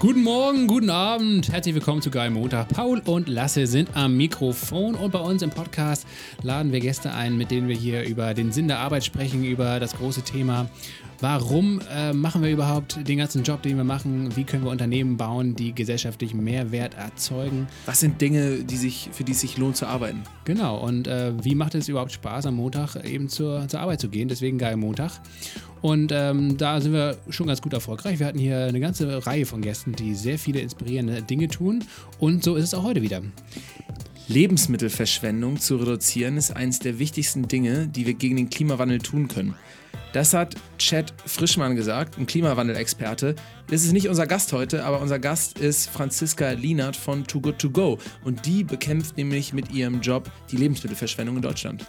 Guten Morgen, guten Abend, herzlich willkommen zu Geil Montag. Paul und Lasse sind am Mikrofon und bei uns im Podcast laden wir Gäste ein, mit denen wir hier über den Sinn der Arbeit sprechen, über das große Thema Warum äh, machen wir überhaupt den ganzen Job, den wir machen? Wie können wir Unternehmen bauen, die gesellschaftlich Mehrwert erzeugen? Was sind Dinge, die sich, für die es sich lohnt zu arbeiten? Genau, und äh, wie macht es überhaupt Spaß, am Montag eben zur, zur Arbeit zu gehen? Deswegen geil Montag. Und ähm, da sind wir schon ganz gut erfolgreich. Wir hatten hier eine ganze Reihe von Gästen, die sehr viele inspirierende Dinge tun. Und so ist es auch heute wieder. Lebensmittelverschwendung zu reduzieren ist eines der wichtigsten Dinge, die wir gegen den Klimawandel tun können. Das hat Chad Frischmann gesagt, ein Klimawandelexperte. Das ist nicht unser Gast heute, aber unser Gast ist Franziska Lienert von Too Good To Go. Und die bekämpft nämlich mit ihrem Job die Lebensmittelverschwendung in Deutschland.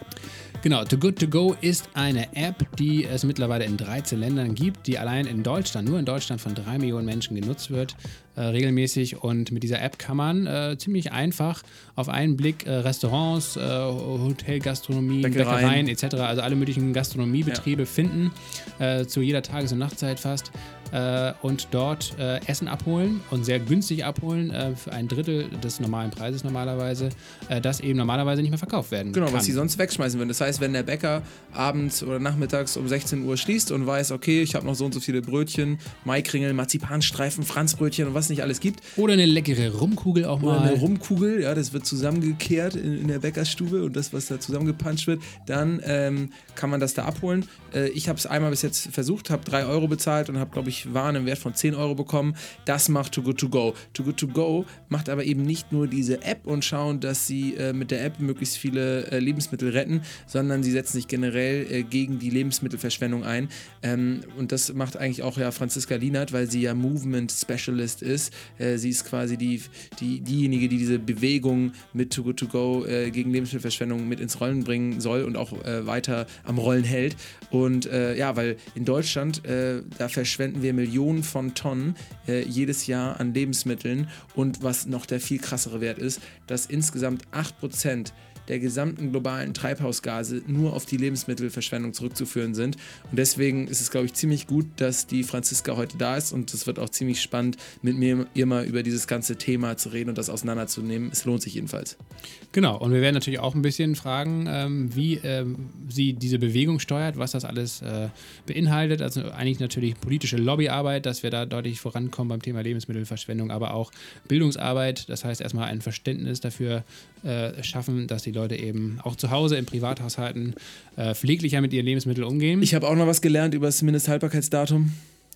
Genau, Too Good To Go ist eine App, die es mittlerweile in 13 Ländern gibt, die allein in Deutschland, nur in Deutschland von 3 Millionen Menschen genutzt wird, äh, regelmäßig. Und mit dieser App kann man äh, ziemlich einfach auf einen Blick äh, Restaurants, äh, Hotelgastronomie, Bäckereien. Bäckereien etc., also alle möglichen Gastronomiebetriebe ja. finden, äh, zu jeder Tages- und Nachtzeit fast und dort Essen abholen und sehr günstig abholen, für ein Drittel des normalen Preises normalerweise, das eben normalerweise nicht mehr verkauft werden genau, kann. was sie sonst wegschmeißen würden. Das heißt, wenn der Bäcker abends oder nachmittags um 16 Uhr schließt und weiß, okay, ich habe noch so und so viele Brötchen, Maikringel, Marzipanstreifen, Franzbrötchen und was nicht alles gibt. Oder eine leckere Rumkugel auch mal. Oder eine Rumkugel, ja, das wird zusammengekehrt in, in der Bäckerstube und das, was da zusammengepanscht wird, dann ähm, kann man das da abholen. Äh, ich habe es einmal bis jetzt versucht, habe 3 Euro bezahlt und habe, glaube ich, Waren im Wert von 10 Euro bekommen. Das macht Too Good To Go. Too Good To Go macht aber eben nicht nur diese App und schauen, dass sie äh, mit der App möglichst viele äh, Lebensmittel retten, sondern sie setzen sich generell äh, gegen die Lebensmittelverschwendung ein. Ähm, und das macht eigentlich auch ja Franziska Lienert, weil sie ja Movement Specialist ist. Äh, sie ist quasi die, die, diejenige, die diese Bewegung mit Too Good To Go äh, gegen Lebensmittelverschwendung mit ins Rollen bringen soll und auch weiter am Rollen hält. Und ja, weil in Deutschland, da verschwenden wir Millionen von Tonnen äh, jedes Jahr an Lebensmitteln. Und was noch der viel krassere Wert ist, dass insgesamt 8% der gesamten globalen Treibhausgase nur auf die Lebensmittelverschwendung zurückzuführen sind. Und deswegen ist es, glaube ich, ziemlich gut, dass die Franziska heute da ist und es wird auch ziemlich spannend, mit mir immer über dieses ganze Thema zu reden und das auseinanderzunehmen. Es lohnt sich jedenfalls. Genau, und wir werden natürlich auch ein bisschen fragen, ähm, wie ähm, sie diese Bewegung steuert, was das alles äh, beinhaltet. Also eigentlich natürlich politische Lobbyarbeit, dass wir da deutlich vorankommen beim Thema Lebensmittelverschwendung, aber auch Bildungsarbeit. Das heißt erstmal ein Verständnis dafür äh, schaffen, dass die Leute eben auch zu Hause in Privathaushalten äh, pfleglicher mit ihren Lebensmitteln umgehen. Ich habe auch noch was gelernt über das Mindesthaltbarkeitsdatum.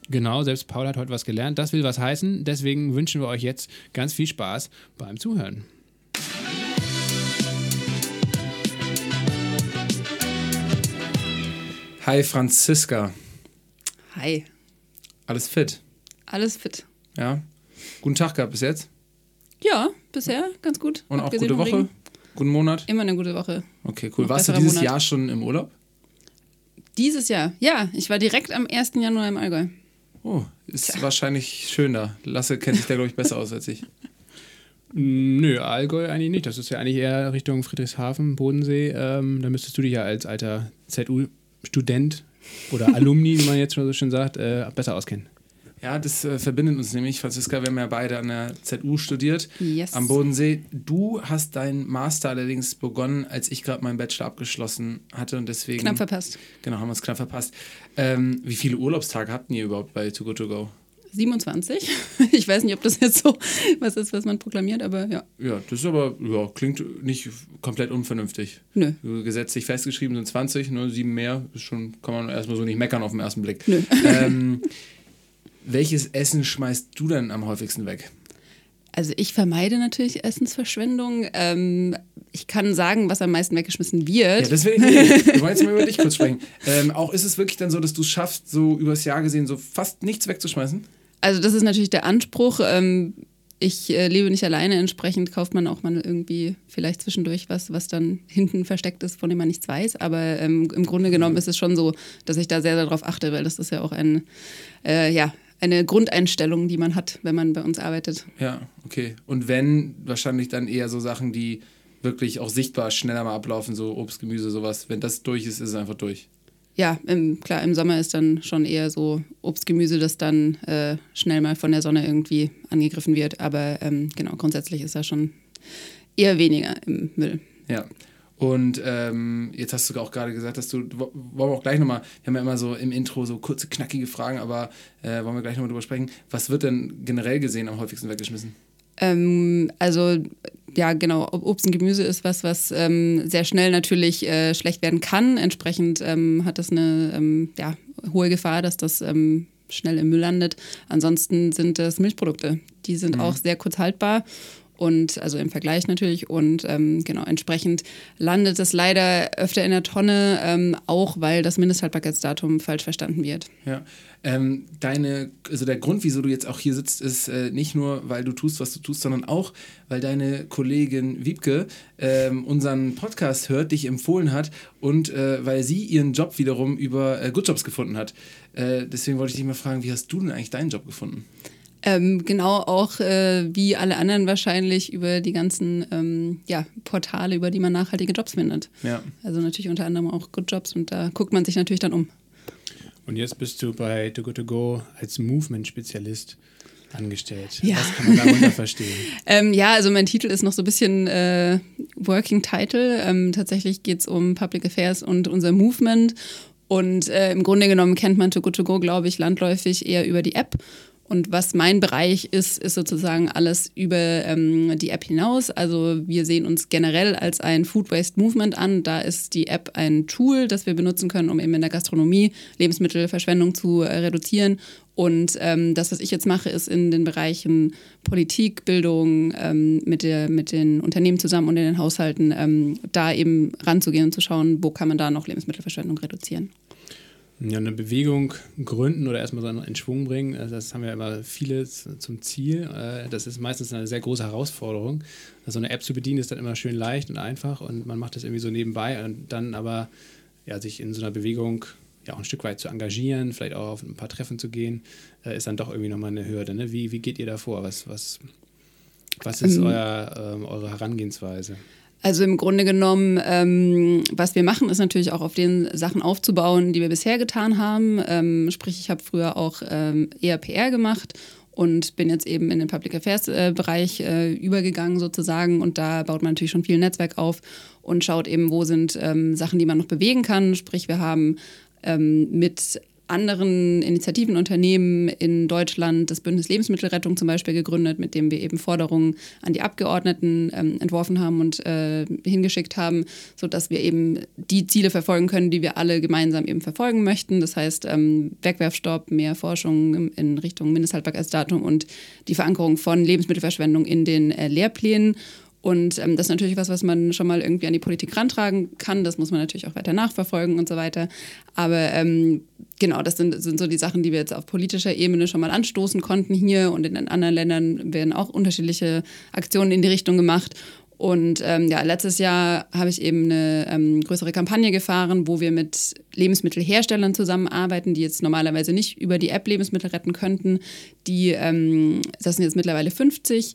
Genau, selbst Paul hat heute was gelernt. Das will was heißen. Deswegen wünschen wir euch jetzt ganz viel Spaß beim Zuhören. Hi Franziska. Hi. Alles fit? Alles fit. Ja. Guten Tag gehabt bis jetzt? Ja, bisher ganz gut. Und auch gute Woche? Guten Monat? Immer eine gute Woche. Okay, cool. Noch Warst du dieses Monat. Jahr schon im Urlaub? Dieses Jahr, ja. Ich war direkt am 1. Januar im Allgäu. Oh, ist Tja. wahrscheinlich schöner. Lasse kennt sich da, glaube ich, besser aus als ich. Nö, Allgäu eigentlich nicht. Das ist ja eigentlich eher Richtung Friedrichshafen, Bodensee. Ähm, da müsstest du dich ja als alter ZU-Student oder Alumni, wie man jetzt schon so schön sagt, äh, besser auskennen. Ja, das äh, verbindet uns nämlich. Franziska, wir haben ja beide an der ZU studiert, yes. am Bodensee. Du hast deinen Master allerdings begonnen, als ich gerade meinen Bachelor abgeschlossen hatte und deswegen... Knapp verpasst. Genau, haben wir es knapp verpasst. Ähm, wie viele Urlaubstage habt ihr überhaupt bei Too Good To Go? 27. Ich weiß nicht, ob das jetzt so was ist, was man proklamiert, aber ja. Ja, das ist aber, ja, klingt nicht komplett unvernünftig. Nö. Gesetzlich festgeschrieben sind 20, nur sieben mehr, ist schon, kann man erstmal so nicht meckern auf den ersten Blick. Nö. Ähm, welches Essen schmeißt du denn am häufigsten weg? Also ich vermeide natürlich Essensverschwendung. Ähm, ich kann sagen, was am meisten weggeschmissen wird. Ja, das will ich nicht. Wir wollen jetzt mal über dich kurz sprechen. Ähm, auch ist es wirklich dann so, dass du es schaffst, so übers Jahr gesehen, so fast nichts wegzuschmeißen? Also das ist natürlich der Anspruch. Ähm, ich äh, lebe nicht alleine, entsprechend kauft man auch mal irgendwie vielleicht zwischendurch was, was dann hinten versteckt ist, von dem man nichts weiß. Aber ähm, im Grunde genommen ist es schon so, dass ich da sehr, sehr darauf achte, weil das ist ja auch ein, äh, ja, eine Grundeinstellung, die man hat, wenn man bei uns arbeitet. Ja, okay. Und wenn, wahrscheinlich dann eher so Sachen, die wirklich auch sichtbar schneller mal ablaufen, so Obst, Gemüse, sowas. Wenn das durch ist, ist es einfach durch. ja, im, klar, im Sommer ist dann schon eher so Obstgemüse, das dann äh, schnell mal von der Sonne irgendwie angegriffen wird. Aber ähm, genau, grundsätzlich ist da schon eher weniger im Müll. Ja. Und ähm, jetzt hast du auch gerade gesagt, dass du, wollen wir auch gleich nochmal, wir haben ja immer so im Intro so kurze, knackige Fragen, aber äh, wollen wir gleich nochmal drüber sprechen. Was wird denn generell gesehen am häufigsten weggeschmissen? Ähm, also ja, genau, Obst und Gemüse ist was, was ähm, sehr schnell natürlich äh, schlecht werden kann. Entsprechend ähm, hat das eine ähm, ja, hohe Gefahr, dass das ähm, schnell im Müll landet. Ansonsten sind es Milchprodukte. Die sind mhm. auch sehr kurz haltbar und also im Vergleich natürlich und ähm, genau entsprechend landet es leider öfter in der Tonne, ähm, auch weil das Mindesthaltbarkeitsdatum falsch verstanden wird. Ja, ähm, deine, also der Grund, wieso du jetzt auch hier sitzt, ist äh, nicht nur, weil du tust, was du tust, sondern auch, weil deine Kollegin Wiebke ähm, unseren Podcast hört, dich empfohlen hat und äh, weil sie ihren Job wiederum über äh, Good Jobs gefunden hat. Äh, deswegen wollte ich dich mal fragen, wie hast du denn eigentlich deinen Job gefunden? Ähm, genau auch äh, wie alle anderen wahrscheinlich über die ganzen ähm, ja, Portale, über die man nachhaltige Jobs findet. Ja. Also natürlich unter anderem auch Good Jobs und da guckt man sich natürlich dann um. Und jetzt bist du bei Too Good To Go als Movement-Spezialist angestellt. Ja. Was kann man darunter verstehen? ähm, ja, also mein Titel ist noch so ein bisschen äh, Working Title. Ähm, tatsächlich geht es um Public Affairs und unser Movement. Und äh, im Grunde genommen kennt man Too Good To Go, glaube ich, landläufig eher über die App. Und was mein Bereich ist, ist sozusagen alles über ähm, die App hinaus. Also wir sehen uns generell als ein Food Waste Movement an. Da ist die App ein Tool, das wir benutzen können, um eben in der Gastronomie Lebensmittelverschwendung zu äh, reduzieren. Und ähm, das, was ich jetzt mache, ist in den Bereichen Politik, Bildung, ähm, mit, der, mit den Unternehmen zusammen und in den Haushalten, ähm, da eben ranzugehen und zu schauen, wo kann man da noch Lebensmittelverschwendung reduzieren. Ja, eine Bewegung gründen oder erstmal so in Schwung bringen, also das haben ja immer viele zum Ziel. Äh, das ist meistens eine sehr große Herausforderung. Also eine App zu bedienen ist dann immer schön leicht und einfach und man macht das irgendwie so nebenbei und dann aber ja, sich in so einer Bewegung ja auch ein Stück weit zu engagieren, vielleicht auch auf ein paar Treffen zu gehen, äh, ist dann doch irgendwie nochmal eine Hürde. Ne? Wie, wie geht ihr da vor? Was, was, was ist ähm, euer, ähm, eure Herangehensweise? Also im Grunde genommen, ähm, was wir machen, ist natürlich auch auf den Sachen aufzubauen, die wir bisher getan haben. Ähm, sprich, ich habe früher auch ähm, eher PR gemacht und bin jetzt eben in den Public Affairs äh, Bereich äh, übergegangen sozusagen und da baut man natürlich schon viel Netzwerk auf und schaut eben, wo sind ähm, Sachen, die man noch bewegen kann. Sprich, wir haben ähm, mit anderen Initiativen, Unternehmen in Deutschland das Bündnis Lebensmittelrettung zum Beispiel gegründet, mit dem wir eben Forderungen an die Abgeordneten ähm, entworfen haben und äh, hingeschickt haben, sodass wir eben die Ziele verfolgen können, die wir alle gemeinsam eben verfolgen möchten. Das heißt ähm, Wegwerfstopp, mehr Forschung in Richtung Mindesthaltbarkeitsdatum und die Verankerung von Lebensmittelverschwendung in den äh, Lehrplänen und ähm, das ist natürlich was, was man schon mal irgendwie an die Politik rantragen kann. Das muss man natürlich auch weiter nachverfolgen und so weiter. Aber ähm, genau, das sind, sind so die Sachen, die wir jetzt auf politischer Ebene schon mal anstoßen konnten hier. Und in den anderen Ländern werden auch unterschiedliche Aktionen in die Richtung gemacht. Und ähm, ja, letztes Jahr habe ich eben eine ähm, größere Kampagne gefahren, wo wir mit Lebensmittelherstellern zusammenarbeiten, die jetzt normalerweise nicht über die App Lebensmittel retten könnten. Die, ähm, das sind jetzt mittlerweile 50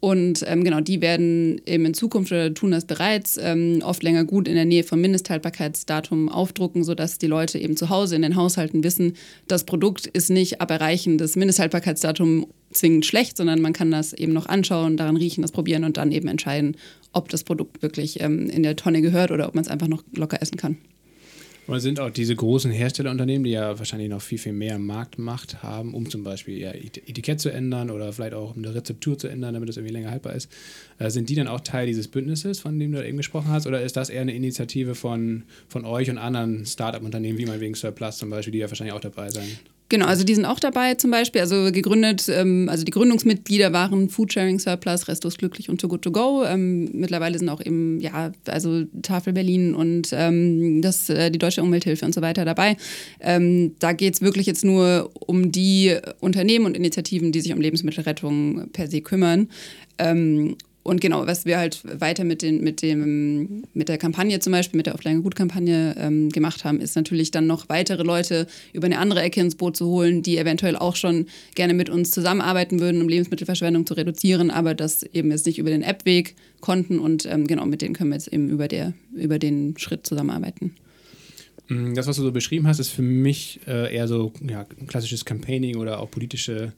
und ähm, genau, die werden eben in Zukunft oder tun das bereits ähm, oft länger gut in der Nähe vom Mindesthaltbarkeitsdatum aufdrucken, sodass die Leute eben zu Hause in den Haushalten wissen, das Produkt ist nicht ab Erreichen des Mindesthaltbarkeitsdatums zwingend schlecht, sondern man kann das eben noch anschauen, daran riechen, das probieren und dann eben entscheiden, ob das Produkt wirklich ähm, in der Tonne gehört oder ob man es einfach noch locker essen kann. Oder sind auch diese großen Herstellerunternehmen, die ja wahrscheinlich noch viel, viel mehr Marktmacht haben, um zum Beispiel ihr Etikett zu ändern oder vielleicht auch eine Rezeptur zu ändern, damit es irgendwie länger haltbar ist, äh, sind die dann auch Teil dieses Bündnisses, von dem du eben gesprochen hast? Oder ist das eher eine Initiative von, von euch und anderen Start-up-Unternehmen, wie meinetwegen Surplus zum Beispiel, die ja wahrscheinlich auch dabei sein? Genau, also die sind auch dabei zum Beispiel. Also gegründet, ähm, also die Gründungsmitglieder waren Foodsharing Surplus, Restos Glücklich und Too Good To Go. Ähm, mittlerweile sind auch eben, ja, also Tafel Berlin und ähm, das, äh, die Deutsche Umwelthilfe und so weiter dabei. Ähm, da geht es wirklich jetzt nur um die Unternehmen und Initiativen, die sich um Lebensmittelrettung per se kümmern. Und genau, was wir halt weiter mit, den, mit, dem, mit der Kampagne zum Beispiel, mit der Offline-Gut-Kampagne ähm, gemacht haben, ist natürlich dann noch weitere Leute über eine andere Ecke ins Boot zu holen, die eventuell auch schon gerne mit uns zusammenarbeiten würden, um Lebensmittelverschwendung zu reduzieren, aber das eben jetzt nicht über den App-Weg konnten. Und ähm, genau, mit denen können wir jetzt eben über, der, über den Schritt zusammenarbeiten. Mm, das, was du so beschrieben hast, ist für mich äh, eher so ja, klassisches Campaigning oder auch politische,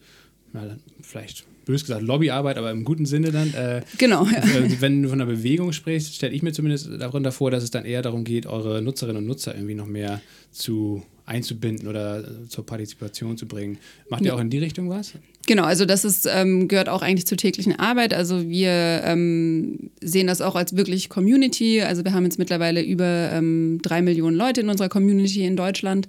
ja, vielleicht bös gesagt Lobbyarbeit, aber im guten Sinne dann. Äh, genau. Ja. Äh, wenn du von einer Bewegung sprichst, stelle ich mir zumindest darunter vor, dass es dann eher darum geht, eure Nutzerinnen und Nutzer irgendwie noch mehr zu einzubinden oder zur Partizipation zu bringen. Macht ihr auch in die Richtung was? Genau, also das ist, ähm, gehört auch eigentlich zur täglichen Arbeit. Also wir ähm, sehen das auch als wirklich Community. Also wir haben jetzt mittlerweile über ähm, drei Millionen Leute in unserer Community in Deutschland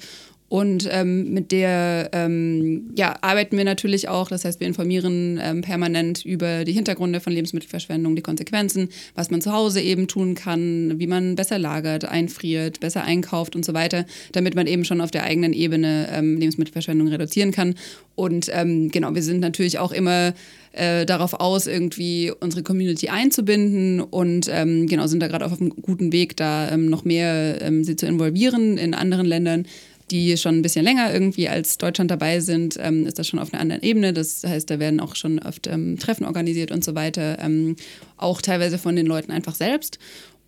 und ähm, mit der ähm, ja, arbeiten wir natürlich auch. Das heißt, wir informieren ähm, permanent über die Hintergründe von Lebensmittelverschwendung, die Konsequenzen, was man zu Hause eben tun kann, wie man besser lagert, einfriert, besser einkauft und so weiter, damit man eben schon auf der eigenen Ebene ähm, Lebensmittelverschwendung reduzieren kann. Und ähm, genau, wir sind natürlich auch immer äh, darauf aus, irgendwie unsere Community einzubinden und ähm, genau sind da gerade auf einem guten Weg, da noch mehr sie zu involvieren in anderen Ländern die schon ein bisschen länger irgendwie als Deutschland dabei sind, ähm, ist das schon auf einer anderen Ebene. Das heißt, da werden auch schon oft ähm, Treffen organisiert und so weiter, ähm, auch teilweise von den Leuten einfach selbst.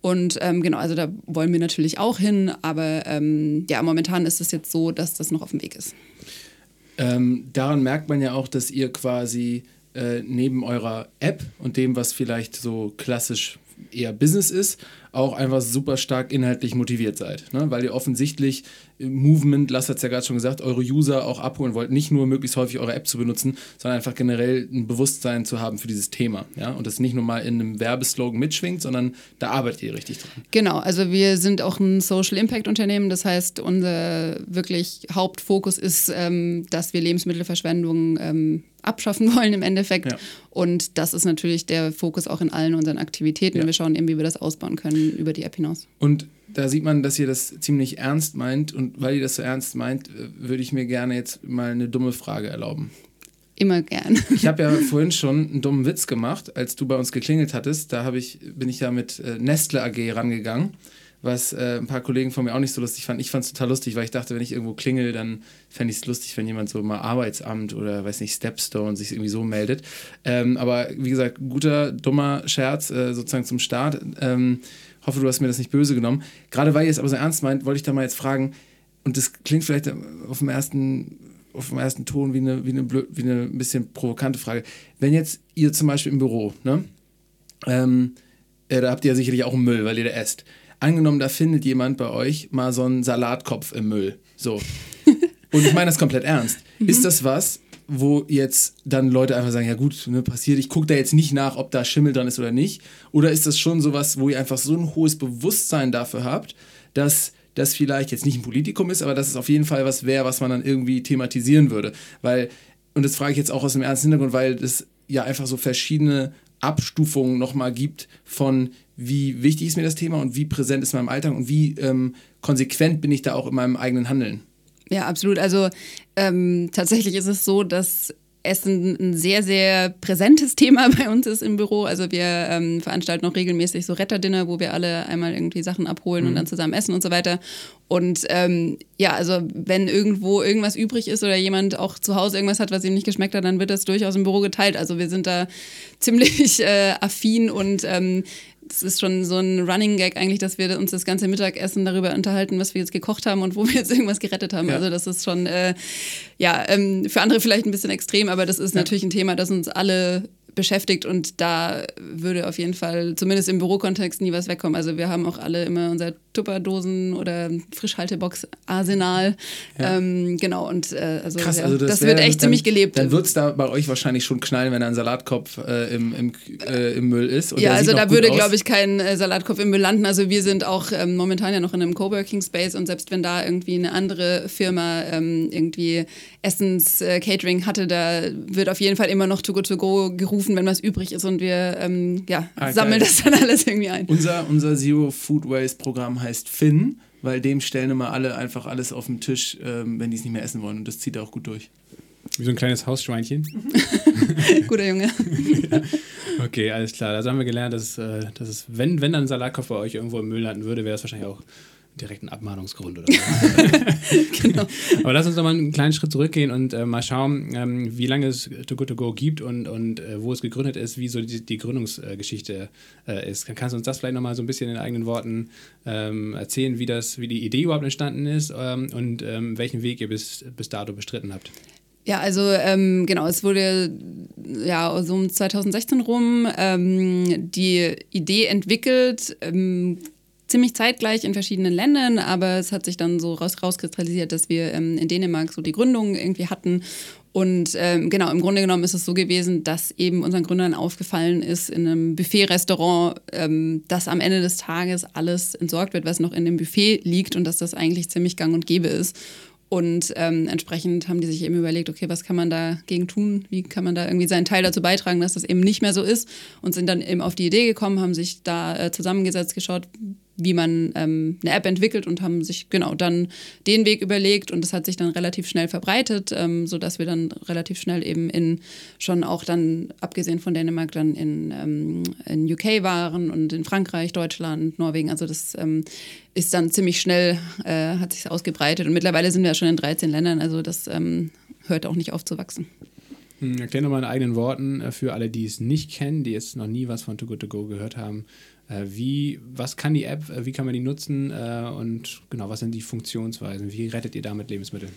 Und ähm, genau, also da wollen wir natürlich auch hin, aber ähm, ja, momentan ist es jetzt so, dass das noch auf dem Weg ist. Ähm, daran merkt man ja auch, dass ihr quasi äh, neben eurer App und dem, was vielleicht so klassisch eher Business ist, auch einfach super stark inhaltlich motiviert seid. Ne? Weil ihr offensichtlich Movement, Lass hat es ja gerade schon gesagt, eure User auch abholen wollt, nicht nur möglichst häufig eure App zu benutzen, sondern einfach generell ein Bewusstsein zu haben für dieses Thema. Ja? Und das nicht nur mal in einem Werbeslogan mitschwingt, sondern da arbeitet ihr richtig dran. Genau, also wir sind auch ein Social Impact Unternehmen. Das heißt, unser wirklich Hauptfokus ist, ähm, dass wir Lebensmittelverschwendung ähm, abschaffen wollen im Endeffekt. Ja. Und das ist natürlich der Fokus auch in allen unseren Aktivitäten. Ja. Wir schauen eben, wie wir das ausbauen können über die App hinaus. Und da sieht man, dass ihr das ziemlich ernst meint. Und weil ihr das so ernst meint, äh, würde ich mir gerne jetzt mal eine dumme Frage erlauben. Immer gern. Ich habe ja vorhin schon einen dummen Witz gemacht, als du bei uns geklingelt hattest. Da ich, bin ich ja mit äh, Nestle AG rangegangen, was äh, ein paar Kollegen von mir auch nicht so lustig fanden. Ich fand es total lustig, weil ich dachte, wenn ich irgendwo klingel, dann fände ich es lustig, wenn jemand so mal Arbeitsamt oder weiß nicht, Stepstone sich irgendwie so meldet. Ähm, aber wie gesagt, guter, dummer Scherz äh, sozusagen zum Start. Ähm, hoffe, du hast mir das nicht böse genommen. Gerade weil ihr es aber so ernst meint, wollte ich da mal jetzt fragen, und das klingt vielleicht auf dem ersten, auf dem ersten Ton wie eine, wie eine, blöd, wie eine ein bisschen provokante Frage. Wenn jetzt ihr zum Beispiel im Büro, ne, ähm, äh, da habt ihr ja sicherlich auch einen Müll, weil ihr da esst. Angenommen, da findet jemand bei euch mal so einen Salatkopf im Müll. So. Und ich meine das komplett ernst. Ist das was, wo jetzt dann Leute einfach sagen, ja gut, ne, passiert, ich gucke da jetzt nicht nach, ob da Schimmel dran ist oder nicht? Oder ist das schon sowas, wo ihr einfach so ein hohes Bewusstsein dafür habt, dass das vielleicht jetzt nicht ein Politikum ist, aber dass es auf jeden Fall was wäre, was man dann irgendwie thematisieren würde? Weil, und das frage ich jetzt auch aus dem ernsten Hintergrund, weil es ja einfach so verschiedene Abstufungen nochmal gibt von wie wichtig ist mir das Thema und wie präsent ist in meinem Alltag und wie ähm, konsequent bin ich da auch in meinem eigenen Handeln. Ja, absolut. Also ähm, tatsächlich ist es so, dass Essen ein sehr, sehr präsentes Thema bei uns ist im Büro. Also wir ähm, veranstalten auch regelmäßig so Retterdinner, wo wir alle einmal irgendwie Sachen abholen mhm. und dann zusammen essen und so weiter. Und ähm, ja, also wenn irgendwo irgendwas übrig ist oder jemand auch zu Hause irgendwas hat, was ihm nicht geschmeckt hat, dann wird das durchaus im Büro geteilt. Also wir sind da ziemlich äh, affin und ähm, es ist schon so ein Running Gag eigentlich, dass wir uns das ganze Mittagessen darüber unterhalten, was wir jetzt gekocht haben und wo wir jetzt irgendwas gerettet haben. Ja. Also das ist schon, äh, ja, ähm, für andere vielleicht ein bisschen extrem, aber das ist ja. natürlich ein Thema, das uns alle beschäftigt und da würde auf jeden Fall, zumindest im Bürokontext, nie was wegkommen. Also wir haben auch alle immer unser Tupperdosen oder Frischhaltebox-Arsenal. Ja. Ähm, genau, und äh, also, Krass, also das, das wär, wird echt dann, ziemlich gelebt. Dann wird es da bei euch wahrscheinlich schon knallen, wenn ein Salatkopf äh, im, im, äh, im Müll ist. ja, also da würde, glaube ich, kein äh, Salatkopf im Müll landen. Also wir sind auch ähm, momentan ja noch in einem Coworking Space und selbst wenn da irgendwie eine andere Firma ähm, irgendwie Essens-Catering äh, hatte, da wird auf jeden Fall immer noch To Go To Go gerufen rufen, wenn was übrig ist und wir ähm, ja, ah, sammeln das dann alles irgendwie ein. Unser, unser Zero Food Waste Programm heißt Finn, weil dem stellen immer alle einfach alles auf den Tisch, ähm, wenn die es nicht mehr essen wollen und das zieht auch gut durch. Wie so ein kleines Hausschweinchen. Guter Junge. ja. Okay, alles klar. Also haben wir gelernt, dass, äh, dass es, wenn, wenn dann ein Salatkopf bei euch irgendwo im Müll landen würde, wäre das wahrscheinlich auch direkt ein Abmahnungsgrund oder so. genau. Aber lass uns doch mal einen kleinen Schritt zurückgehen und äh, mal schauen, ähm, wie lange es Too Good To Go gibt und, und äh, wo es gegründet ist, wie so die, die Gründungsgeschichte äh, ist. Kannst du uns das vielleicht nochmal so ein bisschen in eigenen Worten ähm, erzählen, wie, das, wie die Idee überhaupt entstanden ist ähm, und ähm, welchen Weg ihr bis, bis dato bestritten habt? Ja, also ähm, genau, es wurde ja so um 2016 rum ähm, die Idee entwickelt, ähm, ziemlich zeitgleich in verschiedenen Ländern, aber es hat sich dann so raus, rauskristallisiert, dass wir ähm, in Dänemark so die Gründung irgendwie hatten. Und ähm, genau, im Grunde genommen ist es so gewesen, dass eben unseren Gründern aufgefallen ist in einem Buffet-Restaurant, ähm, dass am Ende des Tages alles entsorgt wird, was noch in dem Buffet liegt und dass das eigentlich ziemlich gang und gäbe ist. Und ähm, entsprechend haben die sich eben überlegt, okay, was kann man dagegen tun? Wie kann man da irgendwie seinen Teil dazu beitragen, dass das eben nicht mehr so ist? Und sind dann eben auf die Idee gekommen, haben sich da äh, zusammengesetzt, geschaut, wie man ähm, eine App entwickelt und haben sich genau dann den Weg überlegt und das hat sich dann relativ schnell verbreitet, ähm, sodass wir dann relativ schnell eben in schon auch dann, abgesehen von Dänemark, dann in, ähm, in UK waren und in Frankreich, Deutschland, Norwegen. Also das ähm, ist dann ziemlich schnell, äh, hat sich ausgebreitet und mittlerweile sind wir ja schon in 13 Ländern, also das ähm, hört auch nicht auf zu wachsen. Hm, erklär nochmal in eigenen Worten äh, für alle, die es nicht kennen, die jetzt noch nie was von Too Good To Go gehört haben, wie, was kann die App, äh, wie kann man die nutzen äh, und genau, was sind die Funktionsweisen? Wie rettet ihr damit Lebensmittel?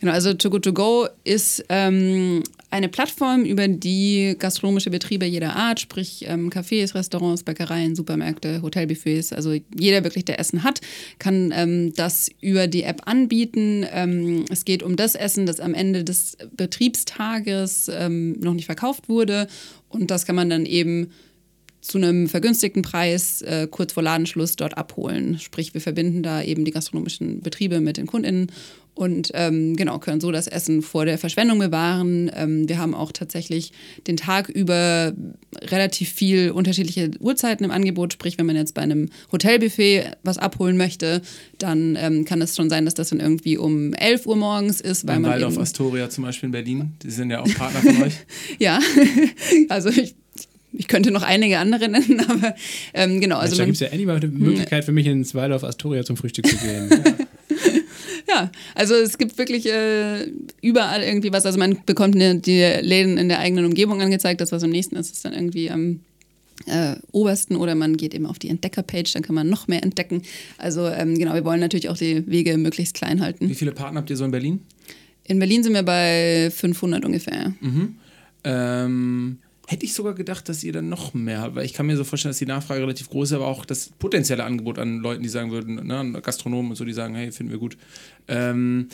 Genau, also Too Good To Go ist ähm, eine Plattform, über die gastronomische Betriebe jeder Art, sprich ähm, Cafés, Restaurants, Bäckereien, Supermärkte, Hotelbuffets, also jeder wirklich, der Essen hat, kann ähm, das über die App anbieten. Ähm, es geht um das Essen, das am Ende des Betriebstages ähm, noch nicht verkauft wurde und das kann man dann eben zu einem vergünstigten Preis äh, kurz vor Ladenschluss dort abholen. Sprich, wir verbinden da eben die gastronomischen Betriebe mit den KundInnen und ähm, genau können so das Essen vor der Verschwendung bewahren. Ähm, wir haben auch tatsächlich den Tag über relativ viel unterschiedliche Uhrzeiten im Angebot. Sprich, wenn man jetzt bei einem Hotelbuffet was abholen möchte, dann ähm, kann es schon sein, dass das dann irgendwie um 11 Uhr morgens ist. Weil Beim Waldorf Astoria zum Beispiel in Berlin, die sind ja auch Partner von euch. ja, also ich ich könnte noch einige andere nennen, aber ähm, genau. Also da gibt es ja endlich mal eine Möglichkeit für mich ins Waldorf Astoria zum Frühstück zu gehen. ja, also es gibt wirklich äh, überall irgendwie was. Also man bekommt eine, die Läden in der eigenen Umgebung angezeigt. Das, was am nächsten ist, ist dann irgendwie am äh, obersten oder man geht eben auf die Entdecker-Page, dann kann man noch mehr entdecken. Also ähm, genau, wir wollen natürlich auch die Wege möglichst klein halten. Wie viele Partner habt ihr so in Berlin? In Berlin sind wir bei 500 ungefähr. Mhm. Ähm, Hätte ich sogar gedacht, dass ihr dann noch mehr habt, weil ich kann mir so vorstellen, dass die Nachfrage relativ groß ist, aber auch das potenzielle Angebot an Leuten, die sagen würden, ne, Gastronomen und so, die sagen, hey, finden wir gut. Ähm,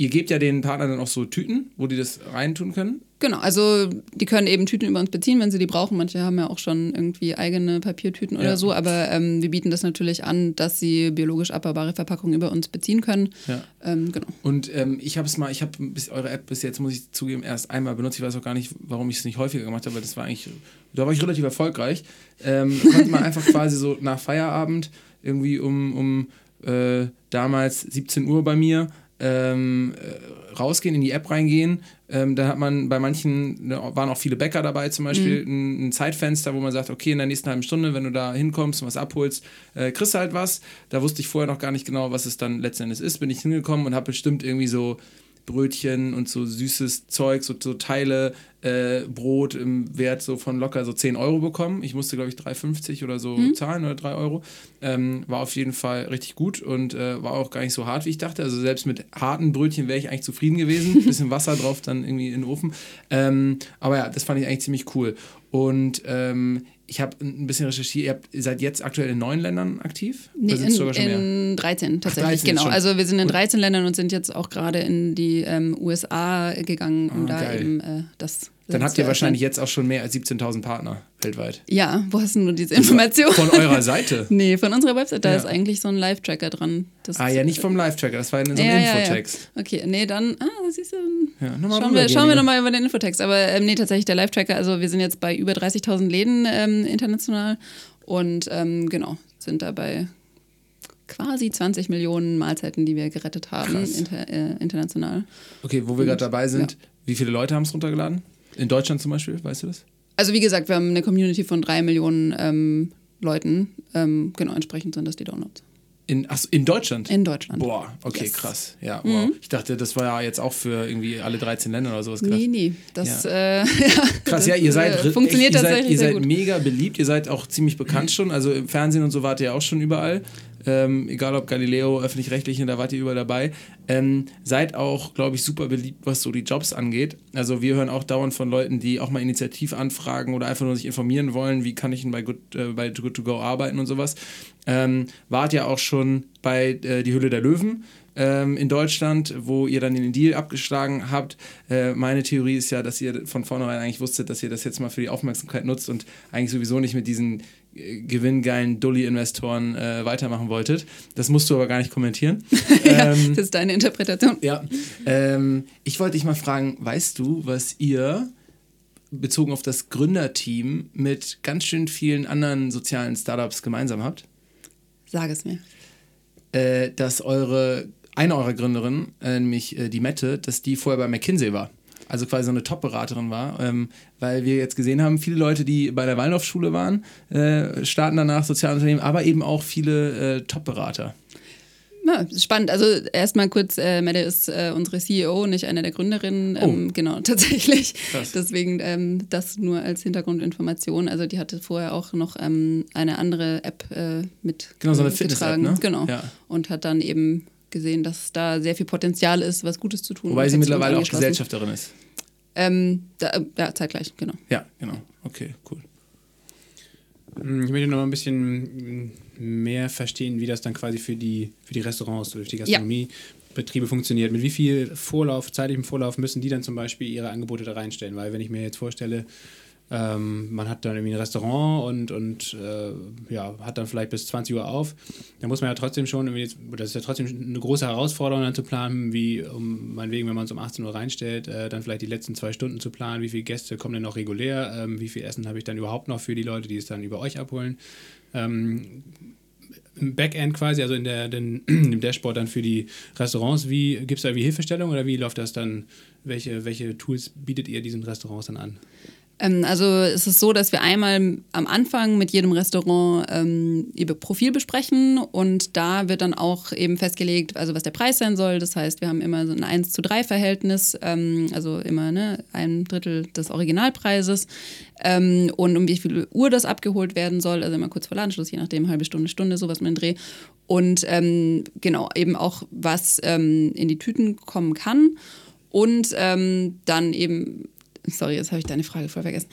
Ihr gebt ja den Partnern dann auch so Tüten, wo die das reintun können? Genau, also die können eben Tüten über uns beziehen, wenn sie die brauchen. Manche haben ja auch schon irgendwie eigene Papiertüten ja. oder so, aber ähm, wir bieten das natürlich an, dass sie biologisch abbaubare Verpackungen über uns beziehen können. Ja. Ähm, genau. Und ähm, ich habe es mal, ich habe eure App bis jetzt, muss ich zugeben, erst einmal benutzt. Ich weiß auch gar nicht, warum ich es nicht häufiger gemacht habe, weil das war eigentlich, da war ich relativ erfolgreich. Ähm, konnte man einfach quasi so nach Feierabend irgendwie um, um äh, damals 17 Uhr bei mir ähm, äh, rausgehen, in die App reingehen. Ähm, da hat man bei manchen, ne, waren auch viele Bäcker dabei zum Beispiel, mhm. ein, ein, Zeitfenster, wo man sagt, okay, in der nächsten halben Stunde, wenn du da hinkommst und was abholst, äh, kriegst du halt was. Da wusste ich vorher noch gar nicht genau, was es dann letzten Endes ist. Bin ich hingekommen und habe bestimmt irgendwie so Brötchen und so süßes Zeug, so, so Teile, äh, Brot im Wert so von locker so 10 Euro bekommen. Ich musste, glaube ich, 3,50 oder so mhm. zahlen oder 3 Euro. Ähm, war auf jeden Fall richtig gut und äh, war auch gar nicht so hart, wie ich dachte. Also selbst mit harten Brötchen wäre ich eigentlich zufrieden gewesen. Bisschen Wasser drauf, dann irgendwie in den Ofen. Ähm, aber ja, das fand ich eigentlich ziemlich cool. Und ähm, ich habe ein bisschen recherchiert, ihr, habt, ihr seid jetzt aktuell in neun Ländern aktiv? Nee, in, sogar schon in 13 tatsächlich, Ach, 13 genau. Also wir sind in 13 Ländern und sind jetzt auch gerade in die ähm, USA gegangen, um ah, da geil. eben äh, das dann habt ihr wahrscheinlich jetzt auch schon mehr als 17.000 Partner weltweit. Ja, wo hast du nur diese Information? Von eurer Seite? nee, von unserer Website. Da ja. ist eigentlich so ein Live-Tracker dran. Das ah, ja, nicht vom Live-Tracker, das war in so einem ja, Infotext. Ja, okay, nee, dann, ah, siehst du. Ja, schauen wir, schauen wir nochmal über den Infotext. Aber ähm, nee, tatsächlich der Live-Tracker, also wir sind jetzt bei über 30.000 Läden ähm, international und ähm, genau, sind dabei quasi 20 Millionen Mahlzeiten, die wir gerettet haben, inter, äh, international. Okay, wo wir gerade dabei sind, wie viele Leute haben es runtergeladen? In Deutschland zum Beispiel, weißt du das? Also wie gesagt, wir haben eine Community von drei Millionen ähm, Leuten. Ähm, genau, entsprechend sind das die Downloads. In, ach, in Deutschland? In Deutschland. Boah, okay, Yes. krass. Ja, wow. Ich dachte, das war ja jetzt auch für irgendwie alle 13 Länder oder sowas gedacht. Nee, nee. Das, Ja. äh, Krass, ja, ihr seid, äh, funktioniert echt, ihr seid, tatsächlich ihr sehr seid gut. mega beliebt, ihr seid auch ziemlich bekannt schon, also im Fernsehen und so wart ihr auch schon überall. Ähm, egal ob Galileo, öffentlich-rechtliche, da wart ihr überall dabei. Ähm, seid auch, glaube ich, super beliebt, was so die Jobs angeht. Also wir hören auch dauernd von Leuten, die auch mal Initiativanfragen oder einfach nur sich informieren wollen, wie kann ich denn bei Good, äh, bei Good to Go arbeiten und sowas. Ähm, wart ja auch schon bei äh, Die Hülle der Löwen ähm, in Deutschland, wo ihr dann den Deal abgeschlagen habt. Äh, meine Theorie ist ja, dass ihr von vornherein eigentlich wusstet, dass ihr das jetzt mal für die Aufmerksamkeit nutzt und eigentlich sowieso nicht mit diesen gewinngeilen Dulli-Investoren äh, weitermachen wolltet. Das musst du aber gar nicht kommentieren. ja, ähm, das ist deine Interpretation. ja, ähm, ich wollte dich mal fragen, weißt du, was ihr bezogen auf das Gründerteam mit ganz schön vielen anderen sozialen Startups gemeinsam habt? Sag es mir. äh, dass eure, eine eurer Gründerinnen, äh, nämlich äh, die Mette, dass die vorher bei McKinsey war. Also quasi so eine Top-Beraterin war, ähm, weil wir jetzt gesehen haben, viele Leute, die bei der Waldorfschule waren, äh, starten danach Sozialunternehmen, aber eben auch viele äh, Top-Berater. Ja, spannend. Also erstmal kurz, äh, Mette ist äh, unsere CEO, nicht eine der Gründerinnen. Ähm, Genau, tatsächlich. Oh. Krass. Deswegen ähm, das nur als Hintergrundinformation. Also die hatte vorher auch noch ähm, eine andere App äh, mit Genau, so eine Fitness-App, ne? Genau. Ja. Und hat dann eben gesehen, dass da sehr viel Potenzial ist, was Gutes zu tun. Wobei sie mittlerweile auch. Gesellschafterin ist. Ähm, da, äh, ja, zeitgleich, genau. Ja, genau. Okay, cool. Hm, Ich möchte noch mal ein bisschen mehr verstehen, wie das dann quasi für die, für die Restaurants oder für die Gastronomiebetriebe funktioniert. Mit wie viel Vorlauf, zeitlichem Vorlauf müssen die dann zum Beispiel ihre Angebote da reinstellen? Weil wenn ich mir jetzt vorstelle, ähm, man hat dann irgendwie ein Restaurant und, und äh, ja, hat dann vielleicht bis 20 Uhr auf, dann muss man ja trotzdem schon, irgendwie das ist ja trotzdem eine große Herausforderung dann zu planen, wie, um, meinetwegen, wenn man es um 18 Uhr reinstellt, äh, dann vielleicht die letzten zwei Stunden zu planen, wie viele Gäste kommen denn noch regulär, ähm, wie viel Essen habe ich dann überhaupt noch für die Leute, die es dann über euch abholen. Ähm, im Backend quasi, also in der, den, im Dashboard dann für die Restaurants, wie gibt es da wie Hilfestellung oder wie läuft das dann? Welche, welche Tools bietet ihr diesen Restaurants dann an? Ähm, also es ist so, dass wir einmal am Anfang mit jedem Restaurant ähm, ihr Profil besprechen und da wird dann auch eben festgelegt, also was der Preis sein soll. Das heißt, wir haben immer so ein 1 zu 3 Verhältnis, ähm, also immer ne, ein Drittel des Originalpreises ähm, und um wie viel Uhr das abgeholt werden soll, also immer kurz vor Ladenschluss, je nachdem, halbe Stunde, Stunde, sowas mit dem Dreh. Und ähm, genau, eben auch, was ähm, in die Tüten kommen kann und ähm, dann eben Sorry, jetzt habe ich deine Frage voll vergessen.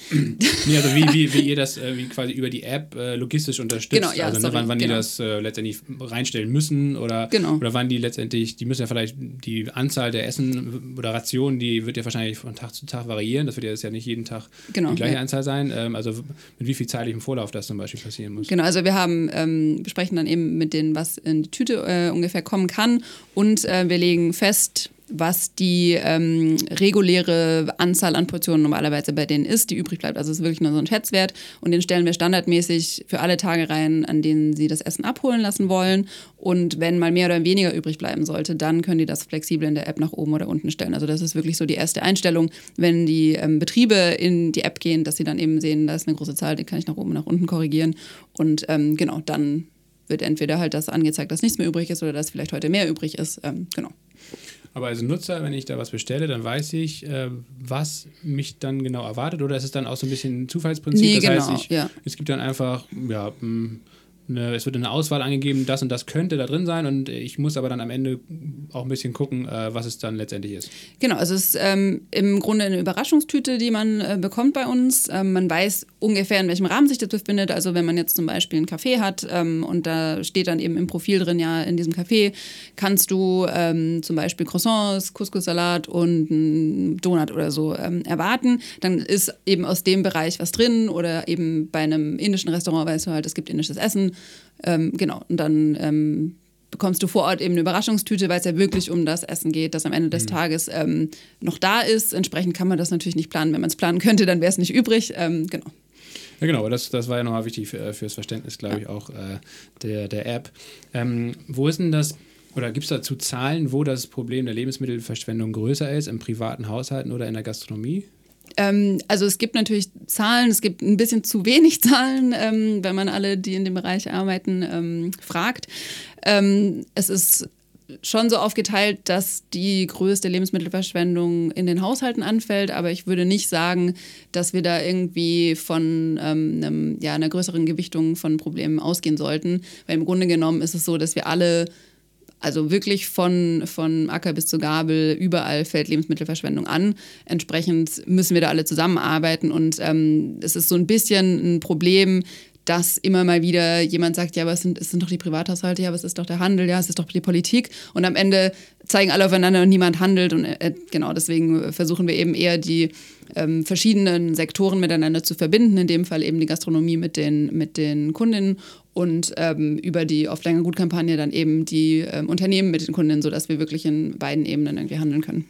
Nee, also wie, wie, wie ihr das äh, wie quasi über die App äh, logistisch unterstützt. Genau, ja, also ne, sorry, wann, wann genau. die das äh, letztendlich reinstellen müssen oder, Genau. oder wann die letztendlich, die müssen ja vielleicht die Anzahl der Essen oder Rationen, die wird ja wahrscheinlich von Tag zu Tag variieren. Das wird ja jetzt ja nicht jeden Tag Genau, die gleiche ja. Anzahl sein. Ähm, also mit wie viel zeitlichem Vorlauf das zum Beispiel passieren muss. Genau, also wir haben, ähm, besprechen dann eben mit denen, was in die Tüte äh, ungefähr kommen kann und äh, wir legen fest, was die ähm, reguläre Anzahl an Portionen normalerweise bei denen ist, die übrig bleibt. Also es ist wirklich nur so ein Schätzwert und den stellen wir standardmäßig für alle Tage rein, an denen sie das Essen abholen lassen wollen. Und wenn mal mehr oder weniger übrig bleiben sollte, dann können die das flexibel in der App nach oben oder unten stellen. Also das ist wirklich so die erste Einstellung, wenn die ähm, Betriebe in die App gehen, dass sie dann eben sehen, da ist eine große Zahl, die kann ich nach oben, nach unten korrigieren. Und ähm, genau, dann wird entweder halt das angezeigt, dass nichts mehr übrig ist oder dass vielleicht heute mehr übrig ist. Ähm, genau. Aber als Nutzer, wenn ich da was bestelle, dann weiß ich, äh, was mich dann genau erwartet. Oder ist es dann auch so ein bisschen ein Zufallsprinzip? Nee, das genau, heißt, ich, ja. es gibt dann einfach, ja, mh, eine, es wird eine Auswahl angegeben, das und das könnte da drin sein. Und ich muss aber dann am Ende auch ein bisschen gucken, äh, was es dann letztendlich ist. Genau, also es ist ähm, im Grunde eine Überraschungstüte, die man äh, bekommt bei uns. Ähm, man weiß ungefähr, in welchem Rahmen sich das befindet. Also wenn man jetzt zum Beispiel einen Café hat ähm, und da steht dann eben im Profil drin, ja, in diesem Café kannst du ähm, zum Beispiel Croissants, Couscous-Salat und einen Donut oder so ähm, erwarten, dann ist eben aus dem Bereich was drin oder eben bei einem indischen Restaurant weißt du halt, es gibt indisches Essen. Ähm, genau, und dann ähm, bekommst du vor Ort eben eine Überraschungstüte, weil es ja wirklich um das Essen geht, das am Ende des Tages ähm, noch da ist. Entsprechend kann man das natürlich nicht planen. Wenn man es planen könnte, dann wäre es nicht übrig. Ähm, genau. Ja, genau, aber das, das war ja nochmal wichtig für, fürs Verständnis, glaube ich, auch äh, der, der App. Ähm, wo ist denn das, oder gibt es dazu Zahlen, wo das Problem der Lebensmittelverschwendung größer ist, im privaten Haushalten oder in der Gastronomie? Ähm, also es gibt natürlich Zahlen, es gibt ein bisschen zu wenig Zahlen, ähm, wenn man alle, die in dem Bereich arbeiten, ähm, fragt. Ähm, es ist schon so aufgeteilt, dass die größte Lebensmittelverschwendung in den Haushalten anfällt, aber ich würde nicht sagen, dass wir da irgendwie von ähm, einem, ja, einer größeren Gewichtung von Problemen ausgehen sollten, weil im Grunde genommen ist es so, dass wir alle also wirklich von, von Acker bis zur Gabel, überall fällt Lebensmittelverschwendung an. Entsprechend müssen wir da alle zusammenarbeiten und ähm, es ist so ein bisschen ein Problem, dass immer mal wieder jemand sagt, ja, aber es sind, es sind doch die Privathaushalte, ja, aber es ist doch der Handel, ja, es ist doch die Politik. Und am Ende zeigen alle aufeinander und niemand handelt. Und äh, genau deswegen versuchen wir eben eher die ähm, verschiedenen Sektoren miteinander zu verbinden, in dem Fall eben die Gastronomie mit den, mit den Kundinnen und ähm, über die Oft länger Gut-Kampagne dann eben die ähm, Unternehmen mit den Kundinnen, sodass wir wirklich in beiden Ebenen irgendwie handeln können.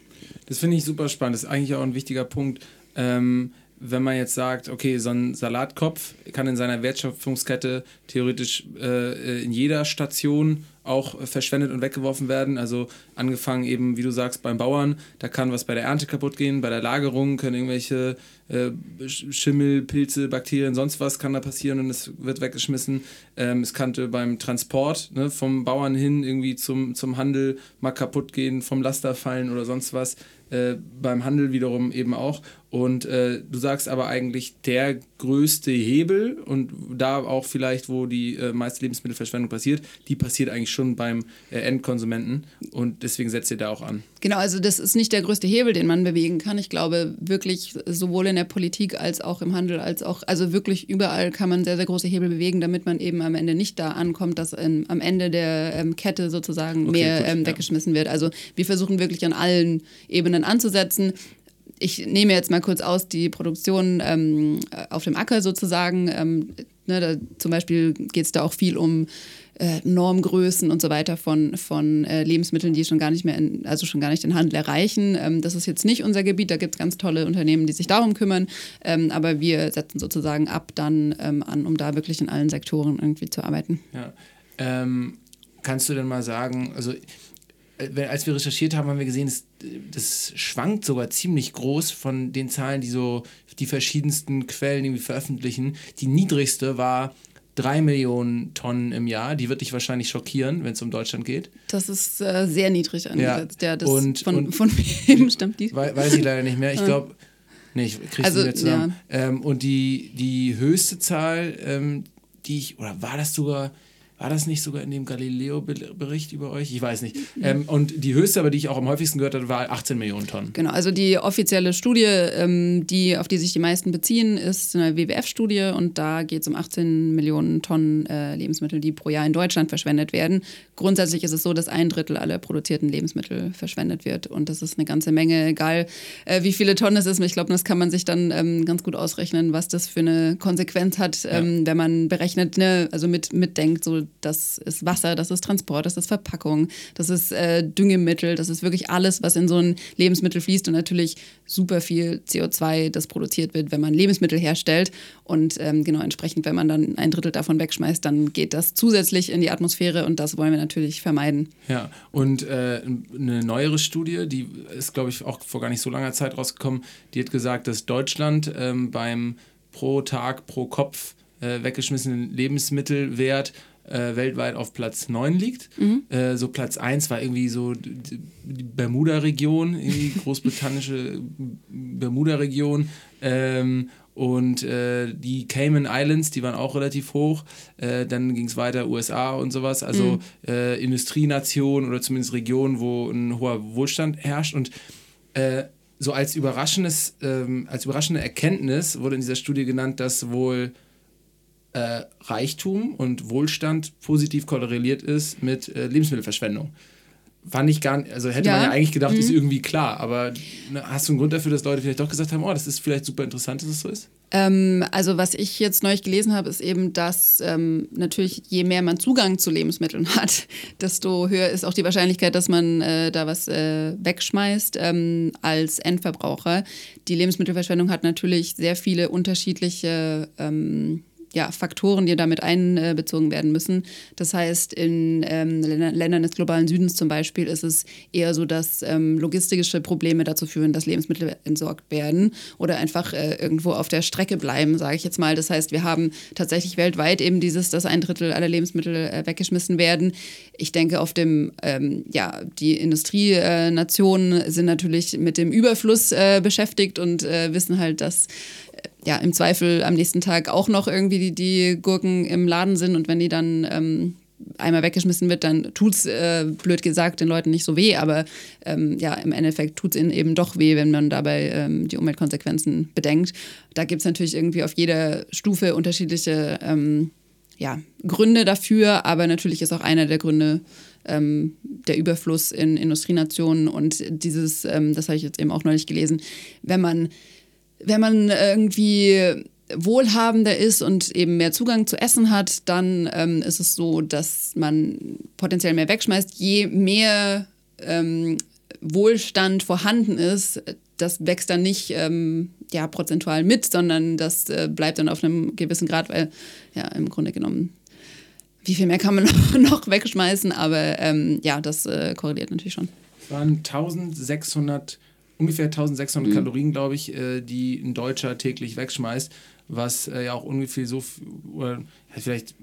Das finde ich super spannend. Das ist eigentlich auch ein wichtiger Punkt. Ähm, wenn man jetzt sagt, okay, so ein Salatkopf kann in seiner Wertschöpfungskette theoretisch äh, in jeder Station auch verschwendet und weggeworfen werden. Also angefangen eben, wie du sagst, beim Bauern, da kann was bei der Ernte kaputt gehen, bei der Lagerung können irgendwelche äh, Schimmel, Pilze, Bakterien, sonst was kann da passieren und es wird weggeschmissen. Ähm, es könnte beim Transport ne, vom Bauern hin irgendwie zum, zum Handel mal kaputt gehen, vom Laster fallen oder sonst was. Äh, beim Handel wiederum eben auch. Und äh, du sagst aber eigentlich, der größte Hebel und da auch vielleicht, wo die äh, meiste Lebensmittelverschwendung passiert, die passiert eigentlich schon beim äh, Endkonsumenten und deswegen setzt ihr da auch an. Genau, also das ist nicht der größte Hebel, den man bewegen kann. Ich glaube wirklich, sowohl in der Politik als auch im Handel, als auch, also wirklich überall kann man sehr, sehr große Hebel bewegen, damit man eben am Ende nicht da ankommt, dass ähm, am Ende der ähm, Kette sozusagen okay, mehr gut, ähm, weggeschmissen ja. wird. Also wir versuchen wirklich an allen Ebenen anzusetzen ich nehme jetzt mal kurz aus die Produktion ähm, auf dem Acker sozusagen. Ähm, ne, da, zum Beispiel geht es da auch viel um äh, Normgrößen und so weiter von, von äh, Lebensmitteln, die schon gar nicht mehr, in, also schon gar nicht den Handel erreichen. Ähm, das ist jetzt nicht unser Gebiet, da gibt es ganz tolle Unternehmen, die sich darum kümmern, ähm, aber wir setzen sozusagen ab dann ähm, an, um da wirklich in allen Sektoren irgendwie zu arbeiten. Ja. Ähm, kannst du denn mal sagen, also äh, als wir recherchiert haben, haben wir gesehen, das, das schwankt sogar ziemlich groß von den Zahlen, die so die verschiedensten Quellen irgendwie veröffentlichen. Die niedrigste war 3 Millionen Tonnen im Jahr. Die wird dich wahrscheinlich schockieren, wenn es um Deutschland geht. Das ist äh, sehr niedrig angesetzt. Ja, ja und, von, und von wem stammt die? Weiß ich leider nicht mehr. Ich glaube, nee, ich kriege also, nicht mehr zusammen. Ja. Ähm, und die, die höchste Zahl, ähm, die ich, oder war das sogar war das nicht sogar in dem Galileo-Bericht über euch? Ich weiß nicht. Mhm. Ähm, und die höchste, aber die ich auch am häufigsten gehört habe, war 18 Millionen Tonnen. Genau, also die offizielle Studie, ähm, die, auf die sich die meisten beziehen, ist eine WWF-Studie und da geht es um 18 Millionen Tonnen äh, Lebensmittel, die pro Jahr in Deutschland verschwendet werden. Grundsätzlich ist es so, dass ein Drittel aller produzierten Lebensmittel verschwendet wird und das ist eine ganze Menge, egal äh, wie viele Tonnen es ist. Ich glaube, das kann man sich dann ähm, ganz gut ausrechnen, was das für eine Konsequenz hat, ja. Ähm, wenn man berechnet, ne, also mit, mitdenkt, so das ist Wasser, das ist Transport, das ist Verpackung, das ist äh, Düngemittel, das ist wirklich alles, was in so ein Lebensmittel fließt und natürlich super viel CO2, das produziert wird, wenn man Lebensmittel herstellt. Und ähm, genau entsprechend, wenn man dann ein Drittel davon wegschmeißt, dann geht das zusätzlich in die Atmosphäre und das wollen wir natürlich vermeiden. Ja, und äh, eine neuere Studie, die ist, glaube ich, auch vor gar nicht so langer Zeit rausgekommen, die hat gesagt, dass Deutschland ähm, beim pro Tag, pro Kopf äh, weggeschmissenen Lebensmittelwert äh, weltweit auf Platz 9 liegt. Mhm. Äh, so Platz 1 war irgendwie so die Bermuda-Region, die großbritannische Bermuda-Region. Ähm, und äh, die Cayman Islands, die waren auch relativ hoch. Äh, dann ging es weiter USA und sowas. Also mhm. äh, Industrienation oder zumindest Regionen, wo ein hoher Wohlstand herrscht. Und äh, so als überraschendes, ähm, als überraschende Erkenntnis wurde in dieser Studie genannt, dass wohl äh, Reichtum und Wohlstand positiv korreliert ist mit äh, Lebensmittelverschwendung. Fand ich gar nicht, also hätte ja. man ja eigentlich gedacht, mhm. ist irgendwie klar, aber ne, hast du einen Grund dafür, dass Leute vielleicht doch gesagt haben, oh, das ist vielleicht super interessant, dass es so ist? Ähm, also was ich jetzt neulich gelesen habe, ist eben, dass ähm, natürlich je mehr man Zugang zu Lebensmitteln hat, desto höher ist auch die Wahrscheinlichkeit, dass man äh, da was äh, wegschmeißt ähm, als Endverbraucher. Die Lebensmittelverschwendung hat natürlich sehr viele unterschiedliche ähm, ja, Faktoren, die damit einbezogen werden müssen. Das heißt, in ähm, Ländern des globalen Südens zum Beispiel ist es eher so, dass ähm, logistische Probleme dazu führen, dass Lebensmittel entsorgt werden oder einfach äh, irgendwo auf der Strecke bleiben, sage ich jetzt mal. Das heißt, wir haben tatsächlich weltweit eben dieses, dass ein Drittel aller Lebensmittel äh, weggeschmissen werden. Ich denke, auf dem, ähm, ja, die Industrienationen sind natürlich mit dem Überfluss äh, beschäftigt und äh, wissen halt, dass ja, im Zweifel am nächsten Tag auch noch irgendwie die, die Gurken im Laden sind. Und wenn die dann ähm, einmal weggeschmissen wird, dann tut es, äh, blöd gesagt, den Leuten nicht so weh, aber ähm, ja, im Endeffekt tut es ihnen eben doch weh, wenn man dabei ähm, die Umweltkonsequenzen bedenkt. Da gibt es natürlich irgendwie auf jeder Stufe unterschiedliche ähm, ja, Gründe dafür, aber natürlich ist auch einer der Gründe ähm, der Überfluss in Industrienationen und dieses, ähm, das habe ich jetzt eben auch neulich gelesen, wenn man wenn man irgendwie wohlhabender ist und eben mehr Zugang zu Essen hat, dann ähm, ist es so, dass man potenziell mehr wegschmeißt. Je mehr ähm, Wohlstand vorhanden ist, das wächst dann nicht ähm, ja, prozentual mit, sondern das äh, bleibt dann auf einem gewissen Grad, weil ja im Grunde genommen, wie viel mehr kann man noch wegschmeißen, aber ähm, ja, das äh, korreliert natürlich schon. Es waren 1600 ungefähr 1600 mhm. Kalorien, glaube ich, äh, die ein Deutscher täglich wegschmeißt, was äh, ja auch ungefähr so, oder vielleicht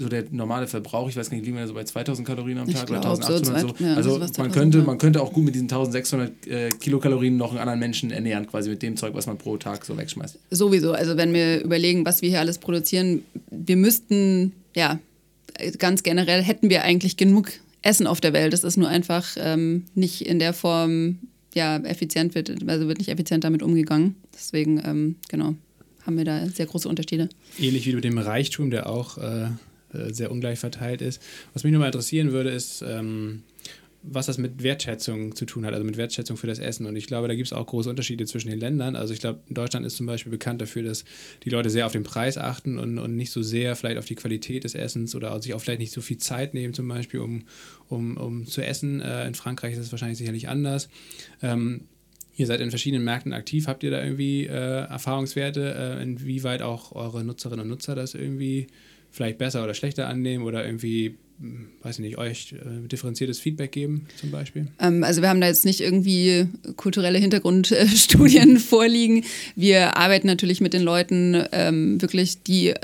so der normale Verbrauch, ich weiß nicht, liegen wir so bei 2000 Kalorien am Tag oder 1800 so. so. Ja, also man könnte, man könnte auch gut mit diesen 1600 äh, Kilokalorien noch einen anderen Menschen ernähren, quasi mit dem Zeug, was man pro Tag so wegschmeißt. Sowieso, also wenn wir überlegen, was wir hier alles produzieren, wir müssten, ja, ganz generell hätten wir eigentlich genug Essen auf der Welt. Das ist nur einfach ähm, nicht in der Form ja, effizient wird, also wird nicht effizient damit umgegangen. Deswegen, ähm, genau, haben wir da sehr große Unterschiede. Ähnlich wie mit dem Reichtum, der auch äh, äh sehr ungleich verteilt ist. Was mich nochmal interessieren würde, ist, ähm, was das mit Wertschätzung zu tun hat, also mit Wertschätzung für das Essen. Und ich glaube, da gibt es auch große Unterschiede zwischen den Ländern. Also ich glaube, Deutschland ist zum Beispiel bekannt dafür, dass die Leute sehr auf den Preis achten und, und nicht so sehr vielleicht auf die Qualität des Essens oder sich auch vielleicht nicht so viel Zeit nehmen, zum Beispiel, um, um, um zu essen. Äh, in Frankreich ist es wahrscheinlich sicherlich anders. Ähm, Ihr seid in verschiedenen Märkten aktiv. Habt ihr da irgendwie äh, Erfahrungswerte, äh, inwieweit auch eure Nutzerinnen und Nutzer das irgendwie vielleicht besser oder schlechter annehmen oder irgendwie weiß ich nicht, euch äh, differenziertes Feedback geben zum Beispiel? Ähm, also wir haben da jetzt nicht irgendwie kulturelle Hintergrundstudien vorliegen. Wir arbeiten natürlich mit den Leuten ähm, wirklich, die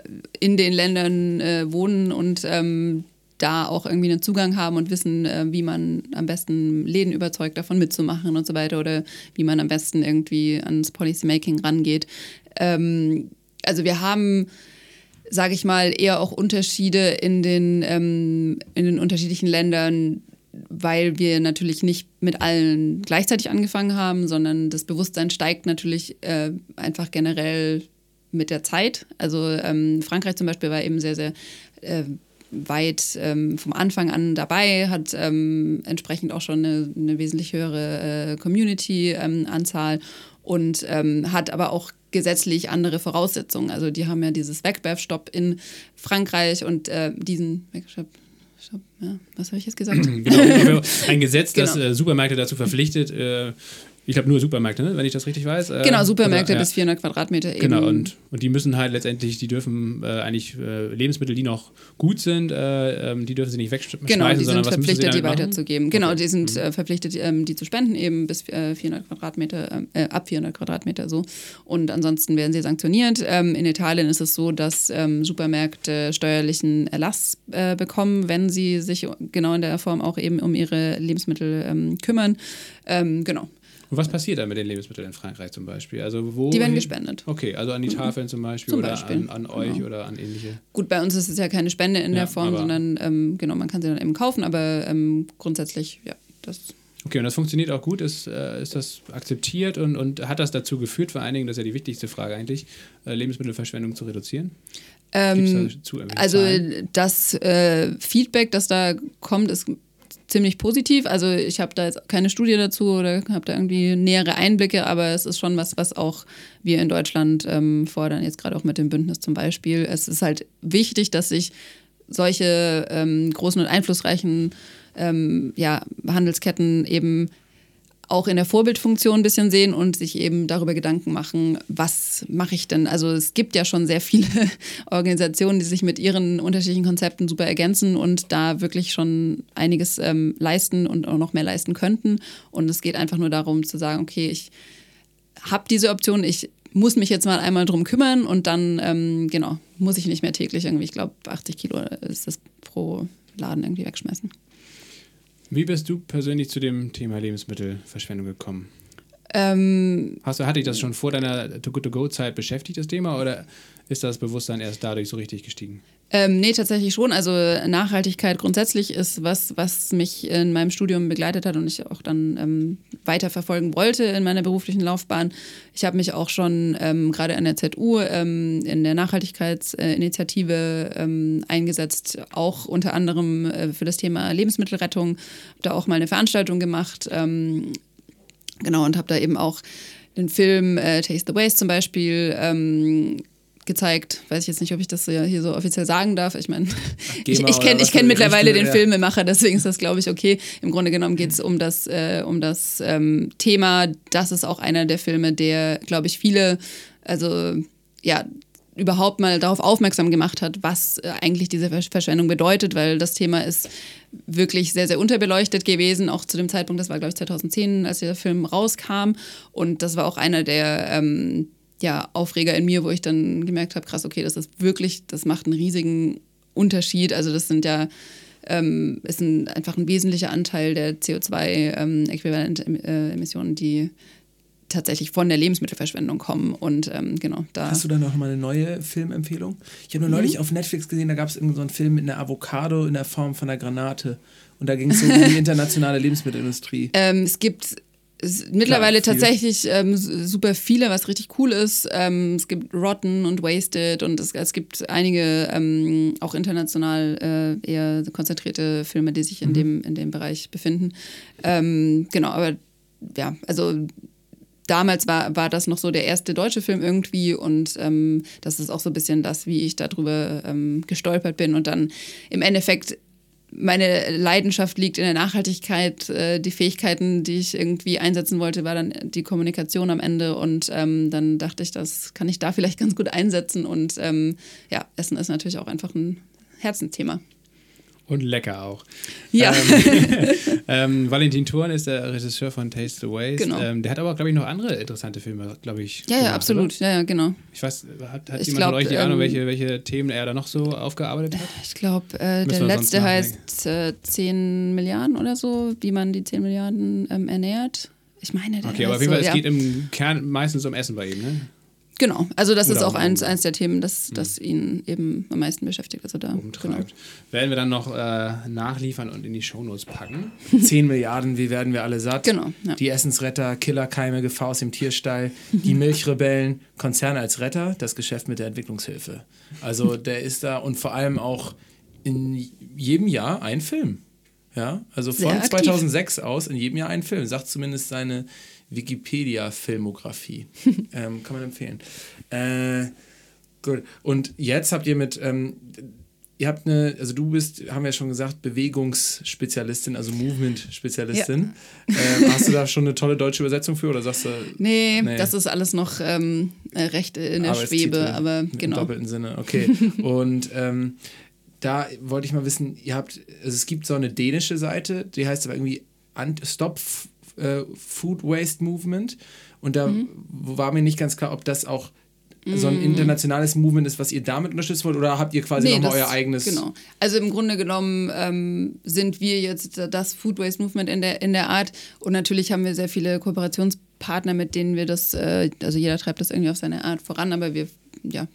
in den Ländern äh, wohnen und ähm, da auch irgendwie einen Zugang haben und wissen, äh, wie man am besten Läden überzeugt, davon mitzumachen und so weiter oder wie man am besten irgendwie ans Policymaking rangeht. Ähm, also wir haben sage ich mal, eher auch Unterschiede in den, ähm, in den unterschiedlichen Ländern, weil wir natürlich nicht mit allen gleichzeitig angefangen haben, sondern das Bewusstsein steigt natürlich äh, einfach generell mit der Zeit. Also ähm, Frankreich zum Beispiel war eben sehr, sehr äh, weit ähm, vom Anfang an dabei, hat ähm, entsprechend auch schon eine, eine wesentlich höhere äh, Community-Anzahl und ähm, hat aber auch gesetzlich andere Voraussetzungen. Also die haben ja dieses Wegwerfstopp in Frankreich und äh, diesen Wegwerfstopp. Ja, was habe ich jetzt gesagt? genau, ein Gesetz, das genau. äh, Supermärkte dazu verpflichtet, äh, ich glaube nur Supermärkte, ne? wenn ich das richtig weiß. Äh, genau, Supermärkte oder, bis 400 Quadratmeter eben. Genau, und, und die müssen halt letztendlich, die dürfen äh, eigentlich äh, Lebensmittel, die noch gut sind, äh, ähm, die dürfen sie nicht wegschmeißen, genau, die sind verpflichtet, die weiterzugeben. Genau, okay. die sind mhm. Äh, verpflichtet, ähm, die zu spenden, eben bis 400 äh, Quadratmeter, ab 400 Quadratmeter so. Und ansonsten werden sie sanktioniert. Ähm, in Italien ist es so, dass ähm, Supermärkte steuerlichen Erlass bekommen, wenn sie sich genau in der Form auch eben um ihre Lebensmittel ähm, kümmern. Ähm, genau. Und was passiert dann mit den Lebensmitteln in Frankreich zum Beispiel? Also wo die werden gespendet. Okay, also an die mhm. Tafeln zum Beispiel zum oder Beispiel. an, an euch genau. oder an ähnliche. Gut, bei uns ist es ja keine Spende in ja, der Form, sondern ähm, genau, man kann sie dann eben kaufen, aber ähm, grundsätzlich, ja, das. Okay, und das funktioniert auch gut, ist, äh, ist das akzeptiert und, und hat das dazu geführt, vor allen Dingen, das ist ja die wichtigste Frage eigentlich, äh, Lebensmittelverschwendung zu reduzieren? Ähm, da also Zahlen? das äh, Feedback, das da kommt, ist ziemlich positiv. Also ich habe da jetzt keine Studie dazu oder habe da irgendwie nähere Einblicke, aber es ist schon was, was auch wir in Deutschland ähm, fordern, jetzt gerade auch mit dem Bündnis zum Beispiel. Es ist halt wichtig, dass sich solche ähm, großen und einflussreichen ähm, ja, Handelsketten eben auch in der Vorbildfunktion ein bisschen sehen und sich eben darüber Gedanken machen, was mache ich denn? Also es gibt ja schon sehr viele Organisationen, die sich mit ihren unterschiedlichen Konzepten super ergänzen und da wirklich schon einiges ähm, leisten und auch noch mehr leisten könnten. Und es geht einfach nur darum zu sagen, okay, ich habe diese Option, ich muss mich jetzt mal einmal drum kümmern und dann, ähm, genau, muss ich nicht mehr täglich irgendwie, ich glaube, 80 Kilo ist das pro Laden irgendwie wegschmeißen. Wie bist du persönlich zu dem Thema Lebensmittelverschwendung gekommen? Ähm, Hast du, hatte dich das schon vor deiner To-Go-To-Go-Zeit beschäftigt, das Thema, oder ist das Bewusstsein erst dadurch so richtig gestiegen? Ähm, nee, tatsächlich schon. Also Nachhaltigkeit grundsätzlich ist was, was mich in meinem Studium begleitet hat und ich auch dann ähm, weiterverfolgen wollte in meiner beruflichen Laufbahn. Ich habe mich auch schon ähm, gerade an der ZU ähm, in der Nachhaltigkeitsinitiative ähm, eingesetzt, auch unter anderem äh, für das Thema Lebensmittelrettung. Habe da auch mal eine Veranstaltung gemacht. Ähm, genau, und habe da eben auch den Film äh, Taste the Waste zum Beispiel gezeigt. Weiß ich jetzt nicht, ob ich das hier so offiziell sagen darf. Ich meine, ich, ich kenne kenn mittlerweile den ja. Filmemacher, deswegen ist das, glaube ich, okay. Im Grunde genommen geht es um das, äh, um das ähm, Thema. Das ist auch einer der Filme, der, glaube ich, viele, also ja, überhaupt mal darauf aufmerksam gemacht hat, was äh, eigentlich diese Verschwendung bedeutet, weil das Thema ist wirklich sehr, sehr unterbeleuchtet gewesen, auch zu dem Zeitpunkt, das war, glaube ich, 2010, als der Film rauskam. Und das war auch einer der, ähm, ja, Aufreger in mir, wo ich dann gemerkt habe, krass, okay, das ist wirklich, das macht einen riesigen Unterschied. Also das sind ja, ähm, ist ein, einfach ein wesentlicher Anteil der CO2-Äquivalent-Emissionen, ähm, die tatsächlich von der Lebensmittelverschwendung kommen. Und ähm, genau, da. Hast du da noch mal eine neue Filmempfehlung? Ich habe nur neulich mhm. auf Netflix gesehen, da gab es so einen Film mit einer Avocado in der Form von einer Granate. Und da ging es um die internationale Lebensmittelindustrie. Ähm, es gibt mittlerweile Klar, tatsächlich ähm, super viele, was richtig cool ist. Ähm, es gibt Rotten und Wasted und es, es gibt einige ähm, auch international äh, eher konzentrierte Filme, die sich in, mhm. dem, in dem Bereich befinden. Ähm, genau, aber ja, also damals war, war das noch so der erste deutsche Film irgendwie und ähm, das ist auch so ein bisschen das, wie ich darüber ähm, gestolpert bin und dann im Endeffekt meine Leidenschaft liegt in der Nachhaltigkeit. Äh, die Fähigkeiten, die ich irgendwie einsetzen wollte, war dann die Kommunikation am Ende. Und ähm, dann dachte ich, das kann ich da vielleicht ganz gut einsetzen. Und ähm, ja, Essen ist natürlich auch einfach ein Herzensthema. Und lecker auch. Ja. Ähm, ähm, Valentin Thurn ist der Regisseur von Taste the Waste. Genau. Ähm, der hat aber, glaube ich, noch andere interessante Filme, glaube ich. Ja, ja, absolut. Oder? Ja, ja, genau. Ich weiß, hat, hat ich jemand glaub, von euch die Ahnung, ähm, welche, welche Themen er da noch so aufgearbeitet hat? Ich glaube, äh, der letzte heißt äh, 10 Milliarden oder so, wie man die 10 Milliarden ähm, ernährt. Ich meine, der Okay, aber auf jeden Fall, so, es ja. geht im Kern meistens um Essen bei ihm, ne? Genau, also das Oder ist auch eins, eins der Themen, das, das ihn eben am meisten beschäftigt. Also da Genau. Werden wir dann noch äh, nachliefern und in die Shownotes packen. 10 Milliarden, wie werden wir alle satt? Genau. Ja. Die Essensretter, Killerkeime, Gefahr aus dem Tierstall, die Milchrebellen, Konzerne als Retter, das Geschäft mit der Entwicklungshilfe. Also der ist da und vor allem auch in jedem Jahr ein Film. Ja, also von 2006 aus in jedem Jahr ein Film, sagt zumindest seine Wikipedia-Filmografie. ähm, kann man empfehlen. Äh, gut. Und jetzt habt ihr mit, ähm, ihr habt eine, also du bist, haben wir ja schon gesagt, Bewegungsspezialistin, also Movement-Spezialistin. Ja. Ähm, hast du da schon eine tolle deutsche Übersetzung für oder sagst du? Nee, nee. das ist alles noch ähm, äh, recht in der Schwebe, aber genau. Im doppelten Sinne, okay. Und ähm, da wollte ich mal wissen, ihr habt, also es gibt so eine dänische Seite, die heißt aber irgendwie Stop äh, Food Waste Movement. Und da mhm. war mir nicht ganz klar, ob das auch so ein mhm. internationales Movement ist, was ihr damit unterstützen wollt, oder habt ihr quasi nee, nochmal euer eigenes? Genau. Also im Grunde genommen ähm, sind wir jetzt das Food Waste Movement in der, in der Art und natürlich haben wir sehr viele Kooperationspartner, mit denen wir das, äh, also jeder treibt das irgendwie auf seine Art voran, aber wir ja,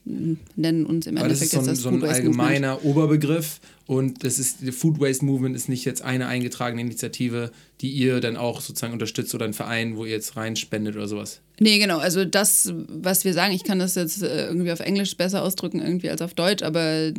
nennen uns im Endeffekt das ist so ein, jetzt das so ein allgemeiner Movement. Oberbegriff und das ist, die Food Waste Movement ist nicht jetzt eine eingetragene Initiative, die ihr dann auch sozusagen unterstützt oder ein Verein, wo ihr jetzt reinspendet oder sowas. Nee, genau. Also das, was wir sagen, ich kann das jetzt äh, irgendwie auf Englisch besser ausdrücken irgendwie als auf Deutsch, aber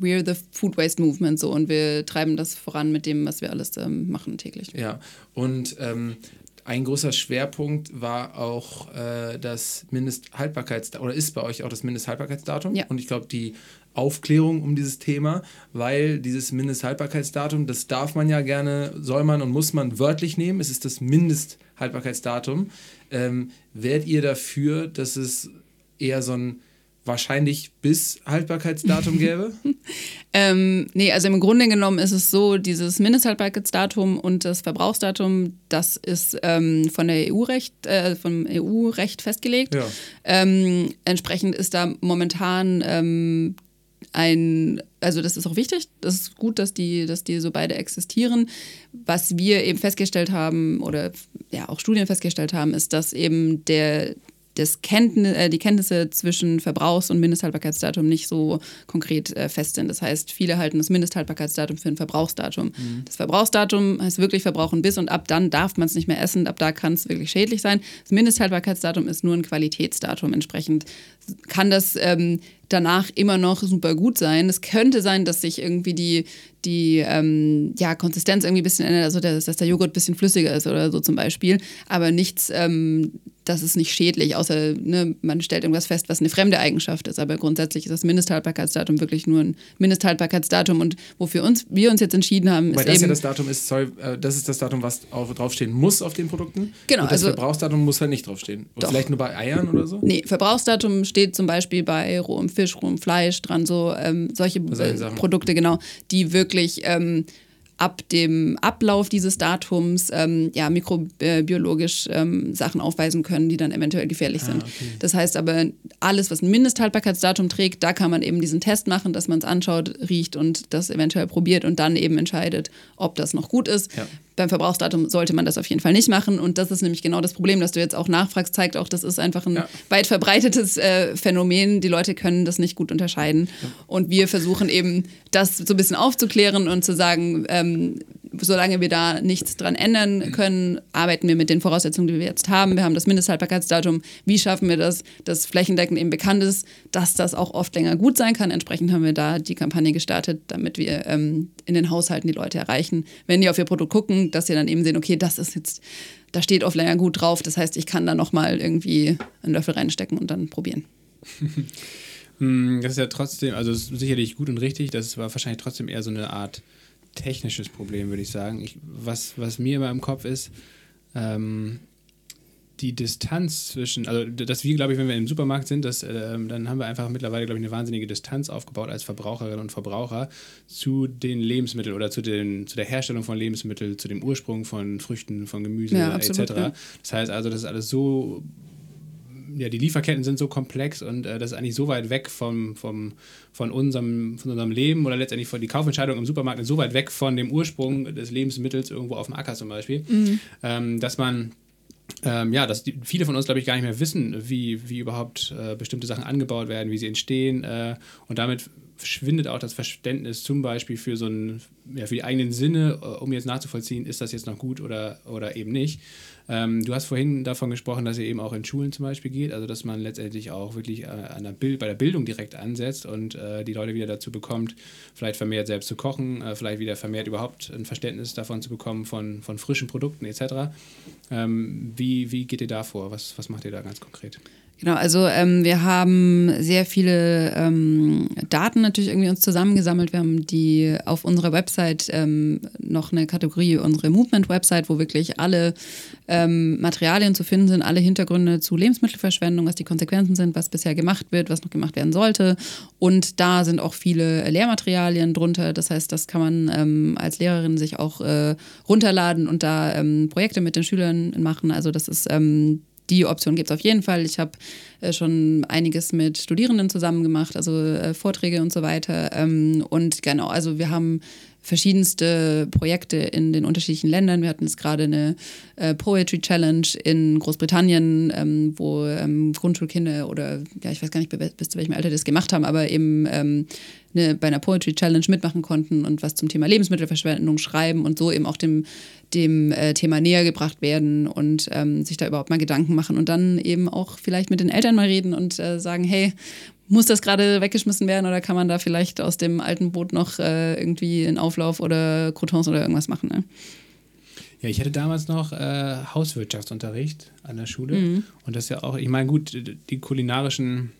we're the Food Waste Movement so und wir treiben das voran mit dem, was wir alles ähm, machen täglich. Ja, und ähm, ein großer Schwerpunkt war auch äh, das Mindesthaltbarkeitsdatum, oder ist bei euch auch das Mindesthaltbarkeitsdatum. Ja. Und ich glaube, die Aufklärung um dieses Thema, weil dieses Mindesthaltbarkeitsdatum, das darf man ja gerne, soll man und muss man wörtlich nehmen. Es ist das Mindesthaltbarkeitsdatum. Ähm, wärt ihr dafür, dass es eher so ein wahrscheinlich bis Haltbarkeitsdatum gäbe? Ähm, nee, also im Grunde genommen ist es so, dieses Mindesthaltbarkeitsdatum und das Verbrauchsdatum, das ist ähm, von der EU-Recht, äh, vom EU-Recht festgelegt. Ja. Ähm, entsprechend ist da momentan ähm, ein, also das ist auch wichtig, das ist gut, dass die, dass die so beide existieren. Was wir eben festgestellt haben oder ja auch Studien festgestellt haben, ist, dass eben der das Kenntnis, äh, die Kenntnisse zwischen Verbrauchs- und Mindesthaltbarkeitsdatum nicht so konkret äh, fest sind. Das heißt, viele halten das Mindesthaltbarkeitsdatum für ein Verbrauchsdatum. Das Verbrauchsdatum heißt wirklich verbrauchen bis und ab dann darf man es nicht mehr essen, ab da kann es wirklich schädlich sein. Das Mindesthaltbarkeitsdatum ist nur ein Qualitätsdatum. Entsprechend kann das ähm, danach immer noch super gut sein. Es könnte sein, dass sich irgendwie die, die ähm, ja, Konsistenz irgendwie ein bisschen ändert, also dass, dass der Joghurt ein bisschen flüssiger ist oder so zum Beispiel. Aber nichts, ähm, das ist nicht schädlich, außer ne, man stellt irgendwas fest, was eine fremde Eigenschaft ist. Aber grundsätzlich ist das Mindesthaltbarkeitsdatum wirklich nur ein Mindesthaltbarkeitsdatum. Und wofür uns, wir uns jetzt entschieden haben, Weil ist das eben. ja das Datum ist, sorry, äh, das ist das Datum, was auf, draufstehen muss auf den Produkten. Genau, Und das also- Verbrauchsdatum muss halt nicht draufstehen. Und Doch. vielleicht nur bei Eiern oder so? Nee, Verbrauchsdatum steht zum Beispiel bei rohem Fisch, rohem Fleisch dran, so ähm, solche Solche äh. Produkte, genau, die wirklich ähm, ab dem Ablauf dieses Datums ähm, ja, mikrobiologisch ähm, Sachen aufweisen können, die dann eventuell gefährlich Ah, sind. Das heißt aber, alles, was ein Mindesthaltbarkeitsdatum trägt, da kann man eben diesen Test machen, dass man es anschaut, riecht und das eventuell probiert und dann eben entscheidet, ob das noch gut ist. Ja. Beim Verbrauchsdatum sollte man das auf jeden Fall nicht machen. Und das ist nämlich genau das Problem, dass du jetzt auch nachfragst, zeigt auch, das ist einfach ein Ja. weit verbreitetes äh, Phänomen. Die Leute können das nicht gut unterscheiden. Und wir versuchen eben, das so ein bisschen aufzuklären und zu sagen, ähm, solange wir da nichts dran ändern können, arbeiten wir mit den Voraussetzungen, die wir jetzt haben. Wir haben das Mindesthaltbarkeitsdatum. Wie schaffen wir das, dass flächendeckend eben bekannt ist, dass das auch oft länger gut sein kann? Entsprechend haben wir da die Kampagne gestartet, damit wir ähm, in den Haushalten die Leute erreichen. Wenn die auf ihr Produkt gucken, dass sie dann eben sehen, okay, das ist jetzt, da steht oft länger gut drauf. Das heißt, ich kann da nochmal irgendwie einen Löffel reinstecken und dann probieren. Hm, Das ist ja trotzdem, also sicherlich gut und richtig, das war wahrscheinlich trotzdem eher so eine Art technisches Problem, würde ich sagen. Ich, was, was mir immer im Kopf ist, ähm, die Distanz zwischen, also dass wir, glaube ich, wenn wir im Supermarkt sind, dass, ähm, dann haben wir einfach mittlerweile, glaube ich, eine wahnsinnige Distanz aufgebaut als Verbraucherinnen und Verbraucher zu den Lebensmitteln oder zu, den, zu der Herstellung von Lebensmitteln, zu dem Ursprung von Früchten, von Gemüse Ja, absolut, etc. ja. Das heißt also, das ist alles so ja, die Lieferketten sind so komplex und äh, das ist eigentlich so weit weg vom, vom, von, unserem, von unserem Leben oder letztendlich von die Kaufentscheidung im Supermarkt ist so weit weg von dem Ursprung des Lebensmittels irgendwo auf dem Acker zum Beispiel, ähm, dass man ähm, ja, dass die, viele von uns, glaube ich, gar nicht mehr wissen, wie, wie überhaupt äh, bestimmte Sachen angebaut werden, wie sie entstehen. Äh, und damit verschwindet auch das Verständnis zum Beispiel für so ein, ja, für die eigenen Sinne, äh, um jetzt nachzuvollziehen, ist das jetzt noch gut oder, oder eben nicht. Ähm, du hast vorhin davon gesprochen, dass ihr eben auch in Schulen zum Beispiel geht, also dass man letztendlich auch wirklich äh, an der Bild, bei der Bildung direkt ansetzt und äh, die Leute wieder dazu bekommt, vielleicht vermehrt selbst zu kochen, äh, vielleicht wieder vermehrt überhaupt ein Verständnis davon zu bekommen von, von frischen Produkten etc. Ähm, wie, wie geht ihr da vor? Was, was macht ihr da ganz konkret? Genau, also ähm, wir haben sehr viele ähm, Daten natürlich irgendwie uns zusammengesammelt. Wir haben die auf unserer Website ähm, noch eine Kategorie, unsere Movement-Website, wo wirklich alle ähm, Materialien zu finden sind, alle Hintergründe zu Lebensmittelverschwendung, was die Konsequenzen sind, was bisher gemacht wird, was noch gemacht werden sollte. Und da sind auch viele Lehrmaterialien drunter. Das heißt, das kann man ähm, als Lehrerin sich auch äh, runterladen und da ähm, Projekte mit den Schülern machen. Also das ist die Option gibt es auf jeden Fall. Ich habe äh, schon einiges mit Studierenden zusammen gemacht, also äh, Vorträge und so weiter. Ähm, und genau, also wir haben verschiedenste Projekte in den unterschiedlichen Ländern. Wir hatten jetzt gerade eine äh, Poetry Challenge in Großbritannien, ähm, wo ähm, Grundschulkinder oder ja, ich weiß gar nicht, bis zu welchem Alter das gemacht haben, aber eben ähm, eine, bei einer Poetry Challenge mitmachen konnten und was zum Thema Lebensmittelverschwendung schreiben und so eben auch dem, dem äh, Thema näher gebracht werden und ähm, sich da überhaupt mal Gedanken machen und dann eben auch vielleicht mit den Eltern mal reden und äh, sagen, hey, muss das gerade weggeschmissen werden oder kann man da vielleicht aus dem alten Boot noch äh, irgendwie einen Auflauf oder Croutons oder irgendwas machen? Ne? Ja, ich hatte damals noch äh, Hauswirtschaftsunterricht an der Schule. Mhm. Und das ist ja auch, ich meine, gut, die kulinarischen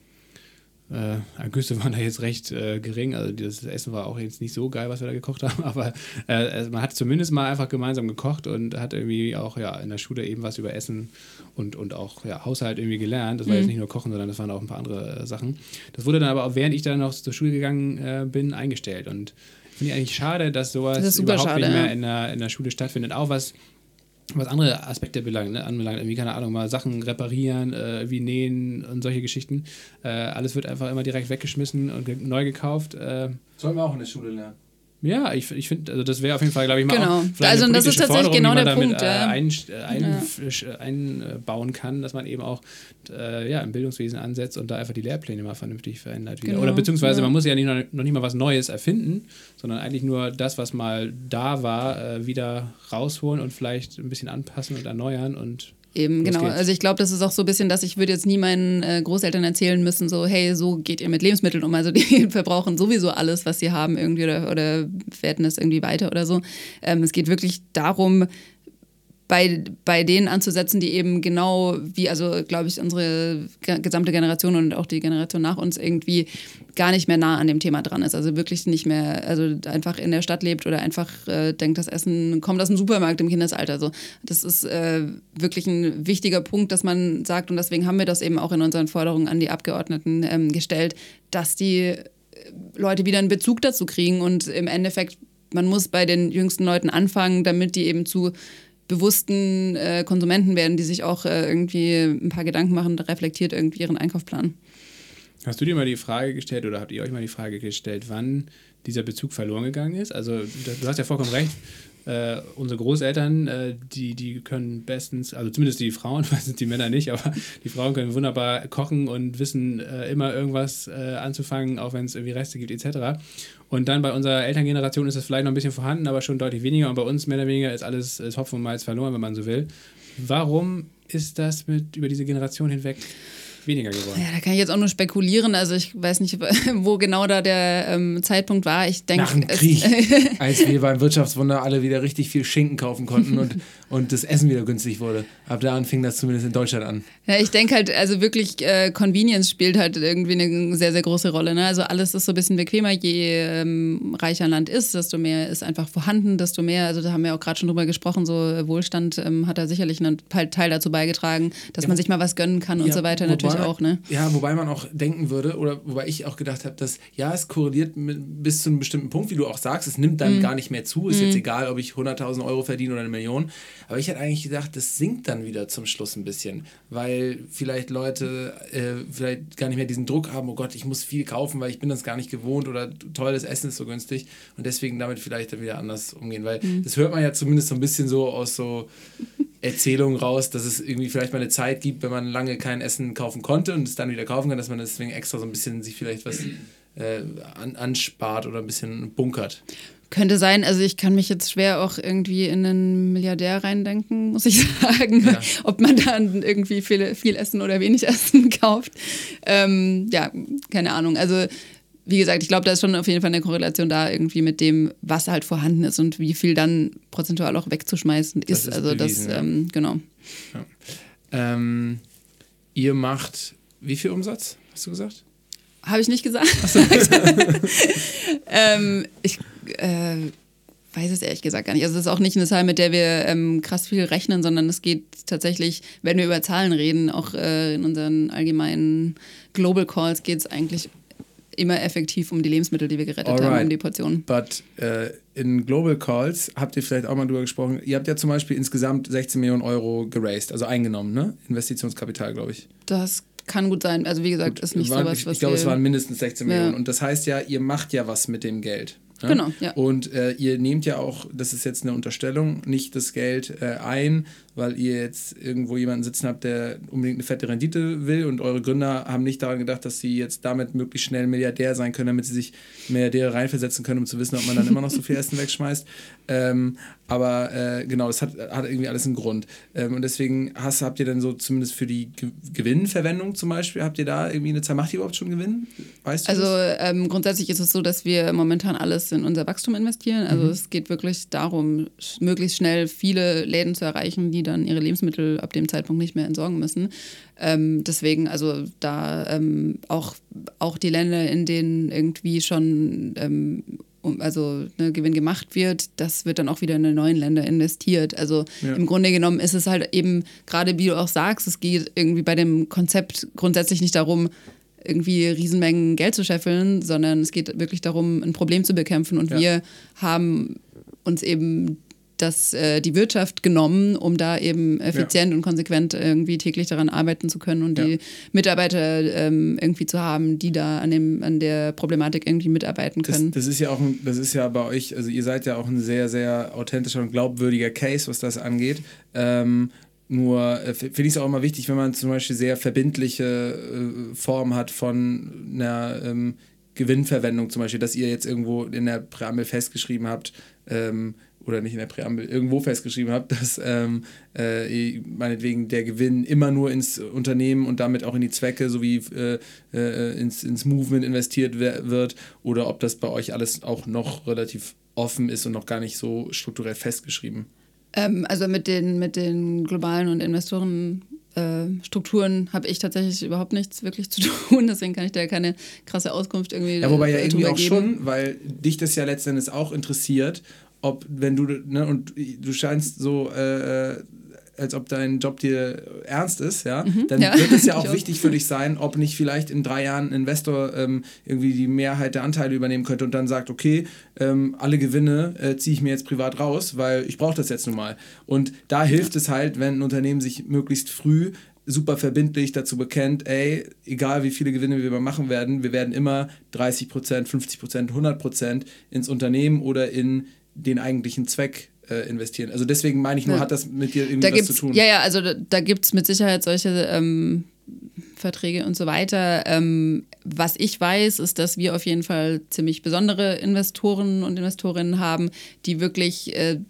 äh, Ergüsse waren da jetzt recht äh, gering. Also das Essen war auch jetzt nicht so geil, was wir da gekocht haben, aber äh, also man hat zumindest mal einfach gemeinsam gekocht und hat irgendwie auch ja in der Schule eben was über Essen und, und auch ja, Haushalt irgendwie gelernt. Das war jetzt nicht nur Kochen, sondern das waren auch ein paar andere äh, Sachen. Das wurde dann aber auch, während ich dann noch zur Schule gegangen äh, bin, eingestellt. Und finde ich eigentlich schade, dass sowas Das überhaupt schade, nicht mehr ja. in der, in der Schule stattfindet. Auch was was andere Aspekte belangt, ne, anbelangt, irgendwie, keine Ahnung, mal Sachen reparieren, äh, wie nähen und solche Geschichten. Äh, alles wird einfach immer direkt weggeschmissen und ge neu gekauft. Äh, Sollen wir auch in der Schule lernen. Ja, ich, ich finde, also das wäre auf jeden Fall, glaube ich, mal Genau. auch vielleicht Also eine das ist tatsächlich Forderung, genau der damit, Punkt, äh, ja. ein, äh, Ja. einf- einbauen kann, dass man eben auch äh, ja, im Bildungswesen ansetzt und da einfach die Lehrpläne mal vernünftig verändert. Wieder. Genau, Oder beziehungsweise ja. man muss ja nicht, noch, noch nicht mal was Neues erfinden, sondern eigentlich nur das, was mal da war, äh, wieder rausholen und vielleicht ein bisschen anpassen und erneuern und Eben, genau. Also ich glaube, das ist auch so ein bisschen, dass ich würde jetzt nie meinen äh, Großeltern erzählen müssen, so, hey, so geht ihr mit Lebensmitteln um. Also die verbrauchen sowieso alles, was sie haben irgendwie oder, oder werten es irgendwie weiter oder so. Ähm, es geht wirklich darum, bei, bei denen anzusetzen, die eben genau wie, also glaube ich, unsere ge- gesamte Generation und auch die Generation nach uns irgendwie gar nicht mehr nah an dem Thema dran ist. Also wirklich nicht mehr, also einfach in der Stadt lebt oder einfach äh, denkt, das Essen kommt aus dem Supermarkt im Kindesalter. So, das ist äh, wirklich ein wichtiger Punkt, dass man sagt, und deswegen haben wir das eben auch in unseren Forderungen an die Abgeordneten ähm, gestellt, dass die äh, Leute wieder einen Bezug dazu kriegen und im Endeffekt, man muss bei den jüngsten Leuten anfangen, damit die eben zu bewussten äh, Konsumenten werden, die sich auch äh, irgendwie ein paar Gedanken machen, reflektiert irgendwie ihren Einkauf planen. Hast du dir mal die Frage gestellt oder habt ihr euch mal die Frage gestellt, wann dieser Bezug verloren gegangen ist? Also du hast ja vollkommen recht. Äh, unsere Großeltern, äh, die, die können bestens, also zumindest die Frauen, meistens die Männer nicht, aber die Frauen können wunderbar kochen und wissen äh, immer irgendwas äh, anzufangen, auch wenn es irgendwie Reste gibt etc. Und dann bei unserer Elterngeneration ist das vielleicht noch ein bisschen vorhanden, aber schon deutlich weniger. Und bei uns mehr oder weniger ist alles ist Hopfen und Malz verloren, wenn man so will. Warum ist das mit über diese Generation hinweg weniger geworden? Ja, da kann ich jetzt auch nur spekulieren. Also ich weiß nicht, wo genau da der ähm, Zeitpunkt war. Ich denke, Nach dem Krieg, als wir beim Wirtschaftswunder alle wieder richtig viel Schinken kaufen konnten und, und das Essen wieder günstig wurde. Ab da an fing das zumindest in Deutschland an. Ja, ich denke halt, also wirklich, äh, Convenience spielt halt irgendwie eine sehr, sehr große Rolle. Ne? Also alles ist so ein bisschen bequemer, je ähm, reicher ein Land ist, desto mehr ist einfach vorhanden, desto mehr, also da haben wir auch gerade schon drüber gesprochen, so äh, Wohlstand ähm, hat da sicherlich einen Teil dazu beigetragen, dass man sich mal was gönnen kann und so weiter natürlich auch. Ne? Ja, wobei man auch denken würde, oder wobei ich auch gedacht habe, dass ja, es korreliert mit, bis zu einem bestimmten Punkt, wie du auch sagst, es nimmt Mhm. dann gar nicht mehr zu. Ist jetzt egal, ob ich 100.000 Euro verdiene oder eine Million. Aber ich hätte eigentlich gedacht, das sinkt dann wieder zum Schluss ein bisschen, weil vielleicht Leute äh, vielleicht gar nicht mehr diesen Druck haben, oh Gott, ich muss viel kaufen, weil ich bin das gar nicht gewohnt oder tolles Essen ist so günstig und deswegen damit vielleicht dann wieder anders umgehen, weil Mhm. das hört man ja zumindest so ein bisschen so aus so Erzählungen raus, dass es irgendwie vielleicht mal eine Zeit gibt, wenn man lange kein Essen kaufen konnte und es dann wieder kaufen kann, dass man deswegen extra so ein bisschen sich vielleicht was äh, an, anspart oder ein bisschen bunkert. Könnte sein, also ich kann mich jetzt schwer auch irgendwie in einen Milliardär reindenken, muss ich sagen, Ja. ob man dann irgendwie viel, viel Essen oder wenig Essen kauft. Ähm, ja, keine Ahnung. Also wie gesagt, ich glaube, da ist schon auf jeden Fall eine Korrelation da irgendwie mit dem, was halt vorhanden ist und wie viel dann prozentual auch wegzuschmeißen ist. ist also bewiesen, das, ja. ähm, genau. Ähm, ihr macht wie viel Umsatz, hast du gesagt? Habe ich nicht gesagt. ähm, ich äh, weiß es ehrlich gesagt gar nicht. Also es ist auch nicht eine Zahl, mit der wir ähm, krass viel rechnen, sondern es geht tatsächlich, wenn wir über Zahlen reden, auch äh, in unseren allgemeinen Global Calls geht es eigentlich immer effektiv um die Lebensmittel, die wir gerettet haben, Alright. um die Portionen. But äh, in Global Calls habt ihr vielleicht auch mal drüber gesprochen. Ihr habt ja zum Beispiel insgesamt 16 Millionen Euro geraced, also eingenommen, ne? Investitionskapital, glaube ich. Das kann gut sein. Also wie gesagt, ist nicht Waren- sowas, ich was ich glaube, wir... es waren mindestens 16 Ja. Millionen. Und das heißt ja, ihr macht ja was mit dem Geld. Ne? Genau, ja. Und äh, ihr nehmt ja auch, das ist jetzt eine Unterstellung, nicht das Geld äh, ein, weil ihr jetzt irgendwo jemanden sitzen habt, der unbedingt eine fette Rendite will und eure Gründer haben nicht daran gedacht, dass sie jetzt damit möglichst schnell Milliardär sein können, damit sie sich Milliardäre reinversetzen können, um zu wissen, ob man dann immer noch so viel Essen wegschmeißt. Ähm, aber äh, genau, das hat, hat irgendwie alles einen Grund. Ähm, und deswegen hast, habt ihr dann so zumindest für die Ge Gewinnverwendung zum Beispiel, habt ihr da irgendwie eine Zahl? Macht ihr überhaupt schon Gewinn? Weißt du Also ähm, grundsätzlich ist es so, dass wir momentan alles in unser Wachstum investieren. Also mhm. es geht wirklich darum, möglichst schnell viele Läden zu erreichen, die dann ihre Lebensmittel ab dem Zeitpunkt nicht mehr entsorgen müssen. Ähm, deswegen, also da ähm, auch, auch die Länder, in denen irgendwie schon ähm, also ne, Gewinn gemacht wird, das wird dann auch wieder in die neuen Länder investiert. Also ja. im Grunde genommen ist es halt eben, gerade wie du auch sagst, es geht irgendwie bei dem Konzept grundsätzlich nicht darum, irgendwie Riesenmengen Geld zu scheffeln, sondern es geht wirklich darum, ein Problem zu bekämpfen. Und ja. wir haben uns eben das, äh, die Wirtschaft genommen, um da eben effizient ja. und konsequent irgendwie täglich daran arbeiten zu können und ja. die Mitarbeiter ähm, irgendwie zu haben, die da an, dem, an der Problematik irgendwie mitarbeiten können. Das, das, ist ja auch ein, das ist ja bei euch, also ihr seid ja auch ein sehr, sehr authentischer und glaubwürdiger Case, was das angeht. Ähm, nur äh, finde ich es auch immer wichtig, wenn man zum Beispiel sehr verbindliche äh, Formen hat von einer ähm, Gewinnverwendung, zum Beispiel, dass ihr jetzt irgendwo in der Präambel festgeschrieben habt, ähm, oder nicht in der Präambel, irgendwo festgeschrieben habt, dass ähm, äh, meinetwegen der Gewinn immer nur ins Unternehmen und damit auch in die Zwecke sowie äh, äh, ins, ins Movement investiert wird oder ob das bei euch alles auch noch relativ offen ist und noch gar nicht so strukturell festgeschrieben. Ähm, also mit den, mit den globalen und Investorenstrukturen äh, habe ich tatsächlich überhaupt nichts wirklich zu tun, deswegen kann ich da keine krasse Auskunft irgendwie. Ja, wobei ja irgendwie auch geben. schon, weil dich das ja letztendlich auch interessiert, ob, wenn du, ne, und du scheinst so, äh, äh als ob dein Job dir ernst ist, ja, mhm, dann ja. wird es ja auch wichtig für dich sein, ob nicht vielleicht in drei Jahren ein Investor ähm, irgendwie die Mehrheit der Anteile übernehmen könnte und dann sagt, okay, ähm, alle Gewinne äh, ziehe ich mir jetzt privat raus, weil ich brauche das jetzt nun mal. Und da hilft es halt, wenn ein Unternehmen sich möglichst früh super verbindlich dazu bekennt, ey, egal wie viele Gewinne wir machen werden, wir werden immer 30% 50% 100% ins Unternehmen oder in den eigentlichen Zweck äh, investieren. Also deswegen meine ich nur, ja. hat das mit dir irgendwie was zu tun? Ja, ja, also da, da gibt es mit Sicherheit solche ähm, Verträge und so weiter. Ähm, was ich weiß, ist, dass wir auf jeden Fall ziemlich besondere Investoren und Investorinnen haben, die wirklich äh,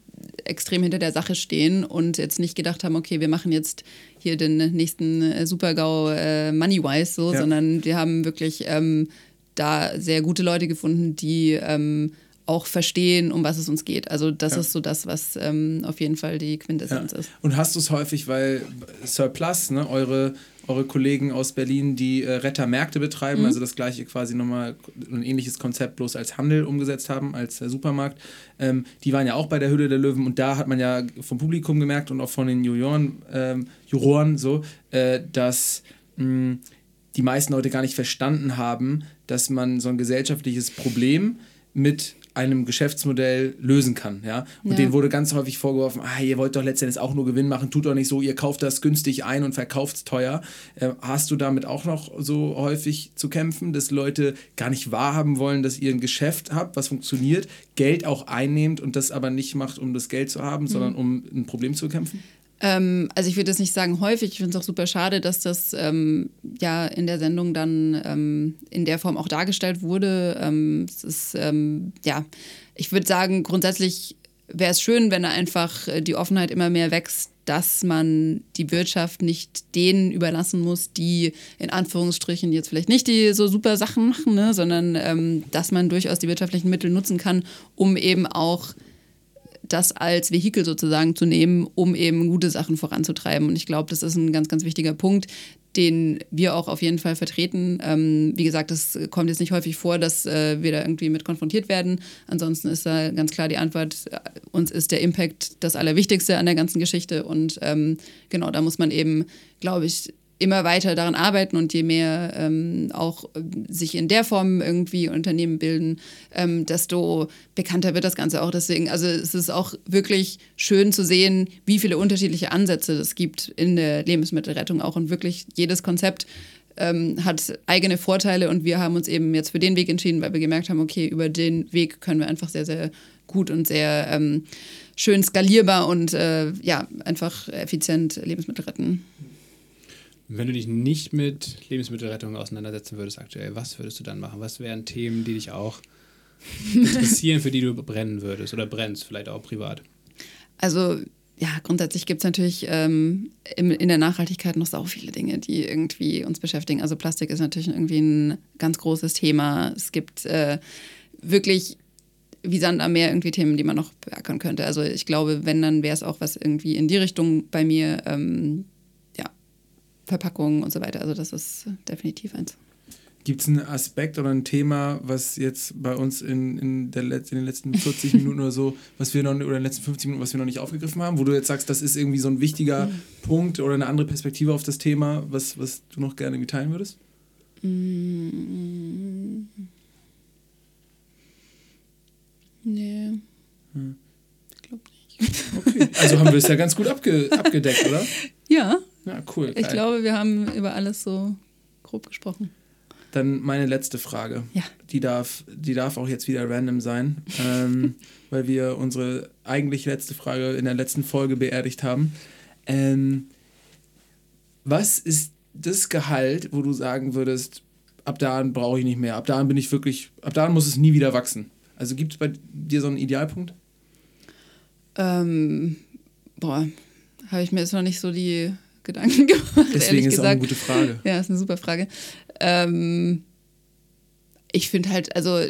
extrem hinter der Sache stehen und jetzt nicht gedacht haben, okay, wir machen jetzt hier den nächsten äh, Super-GAU äh, Moneywise so, ja. sondern wir haben wirklich ähm, da sehr gute Leute gefunden, die ähm, auch verstehen, um was es uns geht. Also das ja. ist so das, was ähm, auf jeden Fall die Quintessenz ja. ist. Und hast du es häufig, weil Surplus, ne, eure, eure Kollegen aus Berlin, die äh, Rettermärkte betreiben, mhm. also das gleiche quasi nochmal ein ähnliches Konzept bloß als Handel umgesetzt haben, als äh, Supermarkt, ähm, die waren ja auch bei der Hülle der Löwen und da hat man ja vom Publikum gemerkt und auch von den Juroren, ähm, Juroren so, äh, dass mh, die meisten Leute gar nicht verstanden haben, dass man so ein gesellschaftliches Problem mit einem Geschäftsmodell lösen kann. Ja? Und ja. denen wurde ganz häufig vorgeworfen, ah, ihr wollt doch letztendlich auch nur Gewinn machen, tut doch nicht so, ihr kauft das günstig ein und verkauft es teuer. Äh, hast du damit auch noch so häufig zu kämpfen, dass Leute gar nicht wahrhaben wollen, dass ihr ein Geschäft habt, was funktioniert, Geld auch einnehmt und das aber nicht macht, um das Geld zu haben, mhm. sondern um ein Problem zu bekämpfen? Ähm, also ich würde das nicht sagen häufig, ich finde es auch super schade, dass das ähm, ja in der Sendung dann ähm, in der Form auch dargestellt wurde. Ähm, es ist, ähm, ja, ich würde sagen, grundsätzlich wäre es schön, wenn da einfach äh, die Offenheit immer mehr wächst, dass man die Wirtschaft nicht denen überlassen muss, die in Anführungsstrichen jetzt vielleicht nicht die so super Sachen machen, ne, sondern ähm, dass man durchaus die wirtschaftlichen Mittel nutzen kann, um eben auch das als Vehikel sozusagen zu nehmen, um eben gute Sachen voranzutreiben. Und ich glaube, das ist ein ganz, ganz wichtiger Punkt, den wir auch auf jeden Fall vertreten. Ähm, wie gesagt, es kommt jetzt nicht häufig vor, dass äh, wir da irgendwie mit konfrontiert werden. Ansonsten ist da ganz klar die Antwort, äh, uns ist der Impact das Allerwichtigste an der ganzen Geschichte. Und ähm, genau, da muss man eben, glaube ich, immer weiter daran arbeiten und je mehr ähm, auch äh, sich in der Form irgendwie Unternehmen bilden, ähm, desto bekannter wird das Ganze auch. Deswegen, also es ist auch wirklich schön zu sehen, wie viele unterschiedliche Ansätze es gibt in der Lebensmittelrettung auch und wirklich jedes Konzept ähm, hat eigene Vorteile und wir haben uns eben jetzt für den Weg entschieden, weil wir gemerkt haben, okay, über den Weg können wir einfach sehr, sehr gut und sehr ähm, schön skalierbar und äh, ja, einfach effizient Lebensmittel retten. Wenn du dich nicht mit Lebensmittelrettung auseinandersetzen würdest aktuell, was würdest du dann machen? Was wären Themen, die dich auch interessieren, für die du brennen würdest oder brennst, vielleicht auch privat? Also ja, grundsätzlich gibt es natürlich ähm, in, in, der Nachhaltigkeit noch so viele Dinge, die irgendwie uns beschäftigen. Also Plastik ist natürlich irgendwie ein ganz großes Thema. Es gibt äh, wirklich wie Sand am Meer irgendwie Themen, die man noch beackern könnte. Also ich glaube, wenn, dann wäre es auch was irgendwie in die Richtung bei mir, ähm, Verpackungen und so weiter. Also das ist definitiv eins. Gibt es einen Aspekt oder ein Thema, was jetzt bei uns in, in, der Let in den letzten 40 Minuten oder so, was wir noch, oder in den letzten 50 Minuten, was wir noch nicht aufgegriffen haben, wo du jetzt sagst, das ist irgendwie so ein wichtiger mhm. Punkt oder eine andere Perspektive auf das Thema, was, was du noch gerne mitteilen würdest? Mhm. Nee. Hm. Ich glaube nicht. Okay. Also haben wir es ja ganz gut abge abgedeckt, oder? Ja. Ja, cool. Ich glaube, wir haben über alles so grob gesprochen. Dann meine letzte Frage. Ja. Die darf, die darf auch jetzt wieder random sein, ähm, weil wir unsere eigentlich letzte Frage in der letzten Folge beerdigt haben. Ähm, was ist das Gehalt, wo du sagen würdest, ab da brauche ich nicht mehr, ab da bin ich wirklich, ab da muss es nie wieder wachsen? Also gibt es bei dir so einen Idealpunkt? Ähm, boah, habe ich mir jetzt noch nicht so die Gedanken gemacht. Deswegen ist gesagt. auch eine gute Frage. Ja, ist eine super Frage. Ähm, ich finde halt, also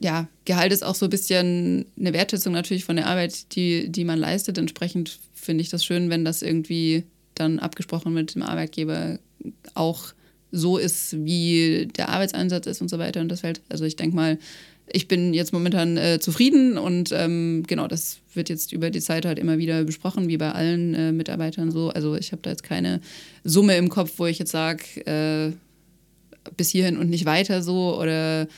ja, Gehalt ist auch so ein bisschen eine Wertschätzung natürlich von der Arbeit, die, die man leistet. Entsprechend finde ich das schön, wenn das irgendwie dann abgesprochen mit dem Arbeitgeber auch so ist, wie der Arbeitseinsatz ist und so weiter und das Feld. Also ich denke mal, ich bin jetzt momentan äh, zufrieden und ähm, genau, das wird jetzt über die Zeit halt immer wieder besprochen, wie bei allen äh, Mitarbeitern so. Also ich habe da jetzt keine Summe im Kopf, wo ich jetzt sage, äh, bis hierhin und nicht weiter so oder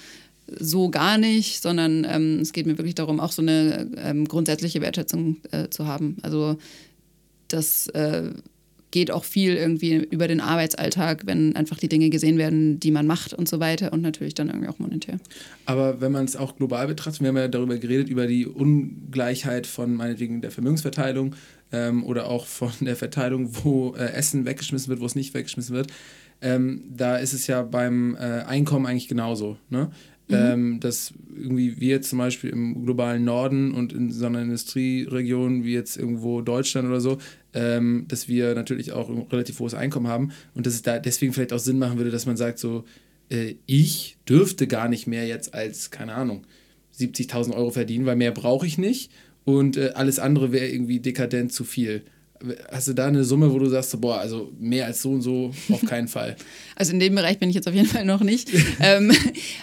so gar nicht, sondern ähm, es geht mir wirklich darum, auch so eine ähm, grundsätzliche Wertschätzung äh, zu haben. Also das äh, geht auch viel irgendwie über den Arbeitsalltag, wenn einfach die Dinge gesehen werden, die man macht und so weiter und natürlich dann irgendwie auch monetär. Aber wenn man es auch global betrachtet, wir haben ja darüber geredet, über die Ungleichheit von meinetwegen der Vermögensverteilung ähm, oder auch von der Verteilung, wo äh, Essen weggeschmissen wird, wo es nicht weggeschmissen wird. Ähm, da ist es ja beim äh, Einkommen eigentlich genauso. Ne? Mhm. Ähm, dass irgendwie wir zum Beispiel im globalen Norden und in so einer Industrieregion wie jetzt irgendwo Deutschland oder so, ähm, dass wir natürlich auch ein relativ hohes Einkommen haben und dass es da deswegen vielleicht auch Sinn machen würde, dass man sagt, so, äh, ich dürfte gar nicht mehr jetzt als, keine Ahnung, 70.000 Euro verdienen, weil mehr brauche ich nicht und äh, alles andere wäre irgendwie dekadent zu viel. Hast du da eine Summe, wo du sagst, boah, also mehr als so und so auf keinen Fall? Also in dem Bereich bin ich jetzt auf jeden Fall noch nicht. ähm,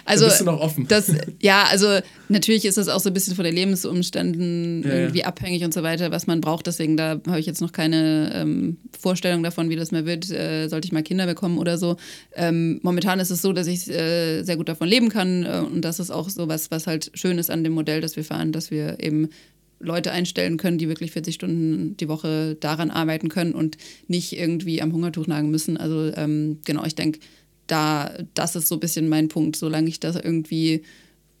also da bist du noch offen. Das, ja, also natürlich ist das auch so ein bisschen von den Lebensumständen ja, irgendwie ja. abhängig und so weiter, was man braucht. Deswegen da habe ich jetzt noch keine ähm, Vorstellung davon, wie das mehr wird. Äh, sollte ich mal Kinder bekommen oder so. Ähm, momentan ist es so, dass ich äh, sehr gut davon leben kann äh, und das ist auch so was, was halt schön ist an dem Modell, das wir fahren, dass wir eben Leute einstellen können, die wirklich 40 Stunden die Woche daran arbeiten können und nicht irgendwie am Hungertuch nagen müssen. Also ähm, genau, ich denke, da, das ist so ein bisschen mein Punkt. Solange ich da irgendwie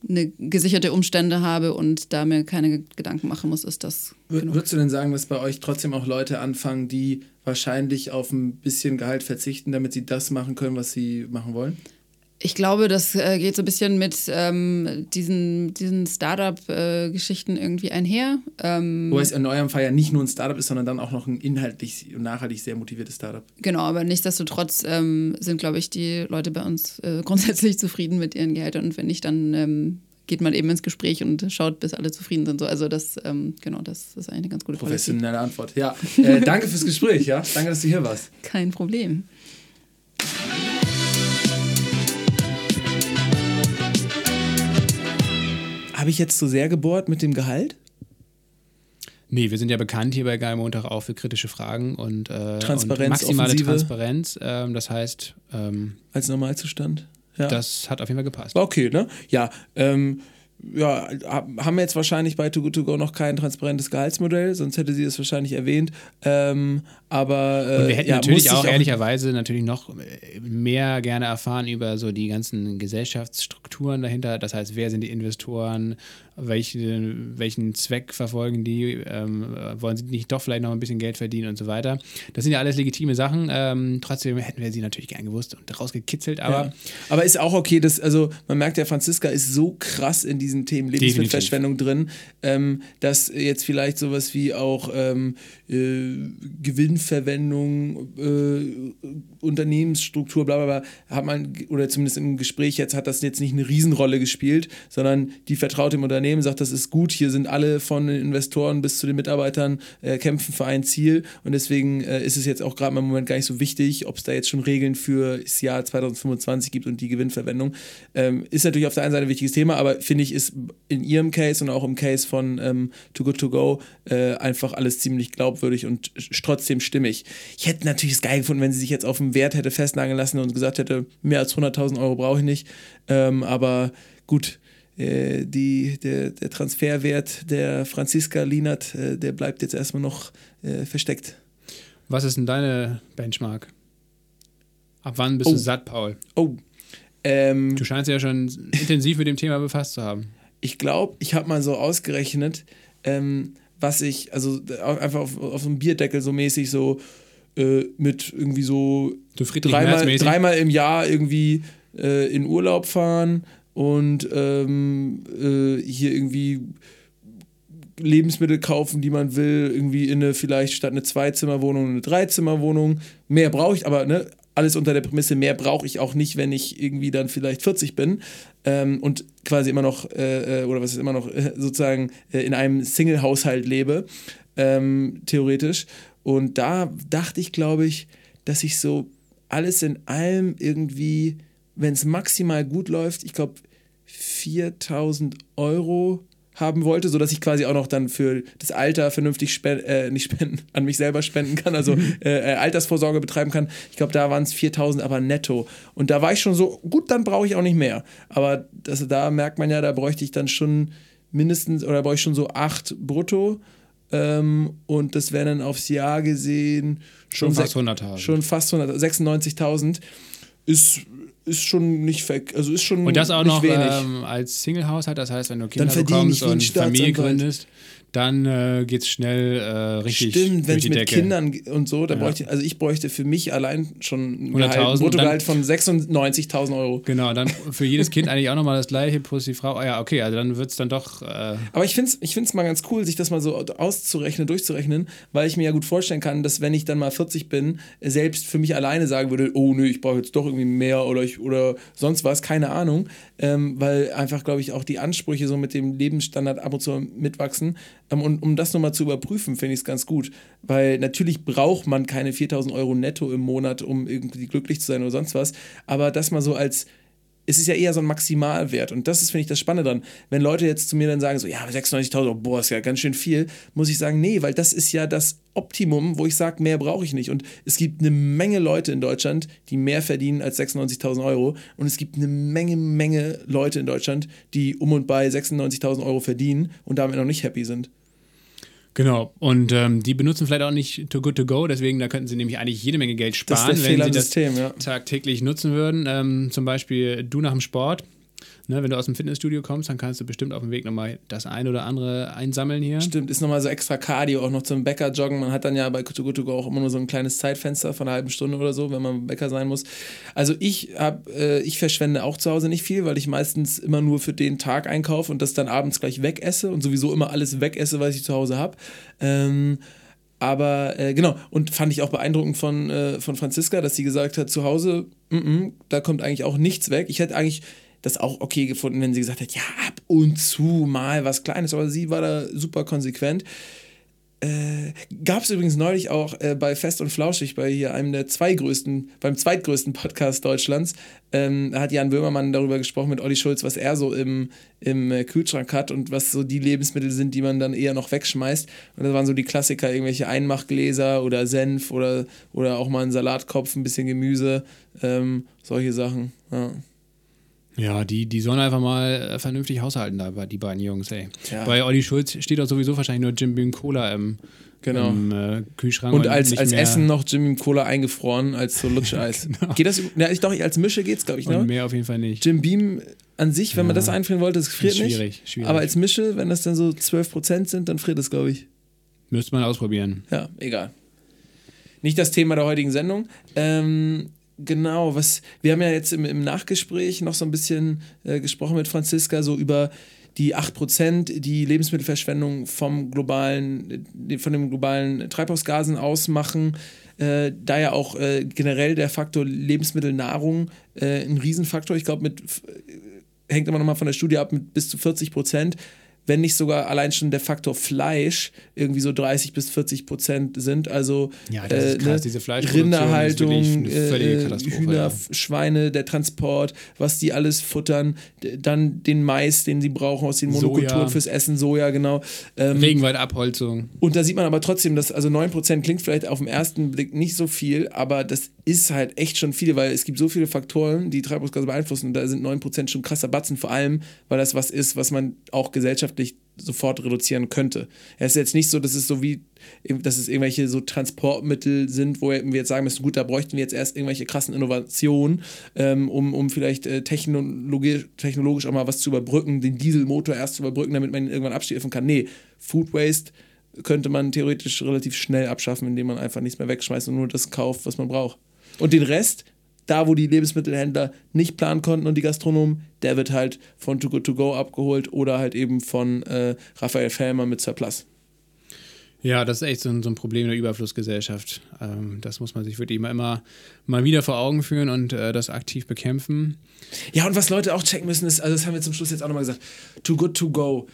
eine gesicherte Umstände habe und da mir keine Gedanken machen muss, ist das. Genug. Würdest du denn sagen, dass bei euch trotzdem auch Leute anfangen, die wahrscheinlich auf ein bisschen Gehalt verzichten, damit sie das machen können, was sie machen wollen? Ich glaube, das äh, geht so ein bisschen mit ähm, diesen, diesen Startup-Geschichten äh, irgendwie einher. Ähm, Wo es in eurem Fall ja nicht nur ein Startup ist, sondern dann auch noch ein inhaltlich und nachhaltig sehr motiviertes Startup. Genau, aber nichtsdestotrotz ähm, sind, glaube ich, die Leute bei uns äh, grundsätzlich zufrieden mit ihren Gehältern. Und wenn nicht, dann ähm, geht man eben ins Gespräch und schaut, bis alle zufrieden sind. So, also das, ähm, genau, das ist eigentlich eine ganz gute Professionelle Antwort. Ja, äh, danke fürs Gespräch. Ja, danke, dass du hier warst. Kein Problem. Habe ich jetzt zu so sehr gebohrt mit dem Gehalt? Nee, wir sind ja bekannt hier bei Geil Montag auch für kritische Fragen und, äh, Transparenz, und maximale Offensive. Transparenz. Ähm, das heißt. Ähm, Als Normalzustand? Ja. Das hat auf jeden Fall gepasst. Okay, ne? Ja. Ähm, ja, haben wir jetzt wahrscheinlich bei Too Good To Go noch kein transparentes Gehaltsmodell, sonst hätte sie es wahrscheinlich erwähnt. Ähm, aber äh, Und wir hätten ja, natürlich auch, auch ehrlicherweise natürlich noch mehr gerne erfahren über so die ganzen Gesellschaftsstrukturen dahinter. Das heißt, wer sind die Investoren, welche, welchen Zweck verfolgen die, ähm, wollen sie nicht doch vielleicht noch ein bisschen Geld verdienen und so weiter. Das sind ja alles legitime Sachen. Ähm, trotzdem hätten wir sie natürlich gern gewusst und rausgekitzelt, aber. Ja. Aber ist auch okay, dass, also man merkt ja, Franziska ist so krass in diesen Themen Lebensmittelverschwendung drin, ähm, dass jetzt vielleicht sowas wie auch ähm, äh, Gewinnverwendung, äh, Unternehmensstruktur bla bla bla, hat man, oder zumindest im Gespräch jetzt, hat das jetzt nicht eine Riesenrolle gespielt, sondern die vertraut dem Unternehmen, sagt, das ist gut, hier sind alle von den Investoren bis zu den Mitarbeitern, äh, kämpfen für ein Ziel und deswegen äh, ist es jetzt auch gerade im Moment gar nicht so wichtig, ob es da jetzt schon Regeln für das Jahr 2025 gibt und die Gewinnverwendung. Ähm, ist natürlich auf der einen Seite ein wichtiges Thema, aber finde ich, ist in ihrem Case und auch im Case von ähm, Too Good To Go äh, einfach alles ziemlich glaubwürdig und trotzdem stimmig. Ich hätte natürlich es geil gefunden, wenn sie sich jetzt auf den Wert hätte festnageln lassen und gesagt hätte, mehr als 100.000 Euro brauche ich nicht. Ähm, aber gut, äh, die, der, der, Transferwert der Franziska Lienert, äh, der bleibt jetzt erstmal noch äh, versteckt. Was ist denn deine Benchmark? Ab wann bist oh. du satt, Paul? Oh. Ähm, du scheinst ja schon intensiv mit dem Thema befasst zu haben. Ich glaube, ich habe mal so ausgerechnet, ähm, was ich, also einfach auf, auf so einem Bierdeckel so mäßig so äh, mit irgendwie so dreimal, dreimal im Jahr irgendwie äh, in Urlaub fahren und ähm, äh, hier irgendwie Lebensmittel kaufen, die man will, irgendwie in eine vielleicht statt eine Zweizimmerwohnung eine Dreizimmerwohnung. Mehr brauche ich, aber ne, alles unter der Prämisse, mehr brauche ich auch nicht, wenn ich irgendwie dann vielleicht 40 bin ähm, und quasi immer noch, äh, äh, oder was ist immer noch, äh, sozusagen äh, in einem Single-Haushalt lebe, ähm, theoretisch. Und da dachte ich, glaube ich, dass ich so alles in allem irgendwie, wenn es maximal gut läuft, ich glaube 4000 Euro haben wollte, sodass ich quasi auch noch dann für das Alter vernünftig spenden, äh, nicht spenden, an mich selber spenden kann, also äh, äh, Altersvorsorge betreiben kann. Ich glaube, da waren es 4000, aber netto. Und da war ich schon so, gut, dann brauche ich auch nicht mehr. Aber das, da merkt man ja, da bräuchte ich dann schon mindestens, oder brauche ich schon so 8 brutto. Ähm, und das wären dann aufs Jahr gesehen schon, schon fast 100.000. Schon fast 96.000. Ist ist schon nicht weg. Also ist schon Und das auch noch ähm, als Single-Haushalt, das heißt, wenn du Kinder bekommst und Familie gründest, dann äh, geht es schnell äh, richtig. Stimmt, wenn es mit Decke. Kindern und so, da ja. bräuchte also ich bräuchte für mich allein schon ein Bruttogehalt von 96.000 Euro. Genau, dann für jedes Kind eigentlich auch nochmal das gleiche plus die Frau. Oh ja, okay, also dann wird es dann doch. Äh Aber ich finde es ich find's mal ganz cool, sich das mal so auszurechnen, durchzurechnen, weil ich mir ja gut vorstellen kann, dass wenn ich dann mal 40 bin, selbst für mich alleine sagen würde, oh nö, ich brauche jetzt doch irgendwie mehr oder ich oder sonst was, keine Ahnung, ähm, weil einfach, glaube ich, auch die Ansprüche so mit dem Lebensstandard ab und zu mitwachsen. Ähm, und um das nochmal zu überprüfen, finde ich es ganz gut. Weil natürlich braucht man keine 4000 Euro netto im Monat, um irgendwie glücklich zu sein oder sonst was. Aber das mal so als es ist ja eher so ein Maximalwert. Und das ist, finde ich, das Spannende dann. Wenn Leute jetzt zu mir dann sagen, so, ja, 96.000, boah, ist ja ganz schön viel, muss ich sagen, nee, weil das ist ja das Optimum, wo ich sage, mehr brauche ich nicht. Und es gibt eine Menge Leute in Deutschland, die mehr verdienen als 96.000 Euro. Und es gibt eine Menge, Menge Leute in Deutschland, die um und bei 96.000 Euro verdienen und damit noch nicht happy sind. Genau, und ähm, die benutzen vielleicht auch nicht Too Good To Go, deswegen da könnten sie nämlich eigentlich jede Menge Geld sparen, wenn sie das System, ja. tagtäglich nutzen würden. Ähm, zum Beispiel du nach dem Sport Ne, wenn du aus dem Fitnessstudio kommst, dann kannst du bestimmt auf dem Weg nochmal das ein oder andere einsammeln hier. Stimmt, ist nochmal so extra Cardio, auch noch zum Bäcker joggen. Man hat dann ja bei Kutu Kutu auch immer nur so ein kleines Zeitfenster von einer halben Stunde oder so, wenn man Bäcker sein muss. Also ich habe, äh, ich verschwende auch zu Hause nicht viel, weil ich meistens immer nur für den Tag einkaufe und das dann abends gleich wegesse und sowieso immer alles wegesse, was ich zu Hause habe. Ähm, aber äh, genau, und fand ich auch beeindruckend von, äh, von Franziska, dass sie gesagt hat, zu Hause, m -m, da kommt eigentlich auch nichts weg. Ich hätte eigentlich das auch okay gefunden, wenn sie gesagt hat, ja, ab und zu mal was Kleines, aber sie war da super konsequent. Äh, Gab es übrigens neulich auch äh, bei Fest und Flauschig, bei hier einem der zwei größten, beim zweitgrößten Podcast Deutschlands, ähm, hat Jan Böhmermann darüber gesprochen mit Olli Schulz, was er so im, im äh, Kühlschrank hat und was so die Lebensmittel sind, die man dann eher noch wegschmeißt. Und das waren so die Klassiker, irgendwelche Einmachgläser oder Senf oder, oder auch mal ein Salatkopf, ein bisschen Gemüse, ähm, solche Sachen. Ja. Ja, die, die sollen einfach mal äh, vernünftig haushalten, da, die beiden Jungs, ey. Ja. Bei Olli Schulz steht doch sowieso wahrscheinlich nur Jim Beam Cola im, genau. im äh, Kühlschrank. Und, und als, als Essen noch Jim Beam Cola eingefroren als so Lutscheis. genau. Geht das? Ja, ich doch, als Mische geht's, glaube ich, ne? Und mehr auf jeden Fall nicht. Jim Beam an sich, wenn ja. man das einfrieren wollte, das friert ist schwierig, nicht. Schwierig. Aber als Mische, wenn das dann so 12% sind, dann friert es, glaube ich. Müsste man ausprobieren. Ja, egal. Nicht das Thema der heutigen Sendung. Ähm, Genau, was wir haben ja jetzt im, im Nachgespräch noch so ein bisschen äh, gesprochen mit Franziska, so über die 8%, die Lebensmittelverschwendung vom globalen, von den globalen Treibhausgasen ausmachen. Äh, da ja auch äh, generell der Faktor Lebensmittelnahrung äh, ein Riesenfaktor. Ich glaube, mit hängt immer nochmal von der Studie ab, mit bis zu 40 Prozent wenn nicht sogar allein schon der Faktor Fleisch irgendwie so 30 bis 40 Prozent sind. Also ja, das ist äh, krass, ne, diese Rinderhaltung, äh, Hühner, ja. Schweine, der Transport, was die alles futtern, dann den Mais, den sie brauchen aus den Monokulturen fürs Essen, Soja, genau. Ähm, Regenwaldabholzung. und da sieht man aber trotzdem, dass also 9% klingt vielleicht auf den ersten Blick nicht so viel, aber das ist halt echt schon viel, weil es gibt so viele Faktoren, die Treibhausgase beeinflussen und da sind 9% schon krasser Batzen, vor allem, weil das was ist, was man auch gesellschaftlich sofort reduzieren könnte. Es ist jetzt nicht so, dass es so wie, dass es irgendwelche so Transportmittel sind, wo wir jetzt sagen müssen, gut, da bräuchten wir jetzt erst irgendwelche krassen Innovationen, ähm, um, um vielleicht äh, technologisch, technologisch auch mal was zu überbrücken, den Dieselmotor erst zu überbrücken, damit man ihn irgendwann abschiffen kann. Nee, Food Waste könnte man theoretisch relativ schnell abschaffen, indem man einfach nichts mehr wegschmeißt und nur das kauft, was man braucht. Und den Rest, da wo die Lebensmittelhändler nicht planen konnten und die Gastronomen, der wird halt von Too Good To Go abgeholt oder halt eben von äh, Raphael Fellmer mit Surplus. Ja, das ist echt so ein, so ein Problem der Überflussgesellschaft. Ähm, das muss man sich wirklich immer, immer mal wieder vor Augen führen und äh, das aktiv bekämpfen. Ja, und was Leute auch checken müssen, ist, also das haben wir zum Schluss jetzt auch nochmal gesagt, Too Good To Go,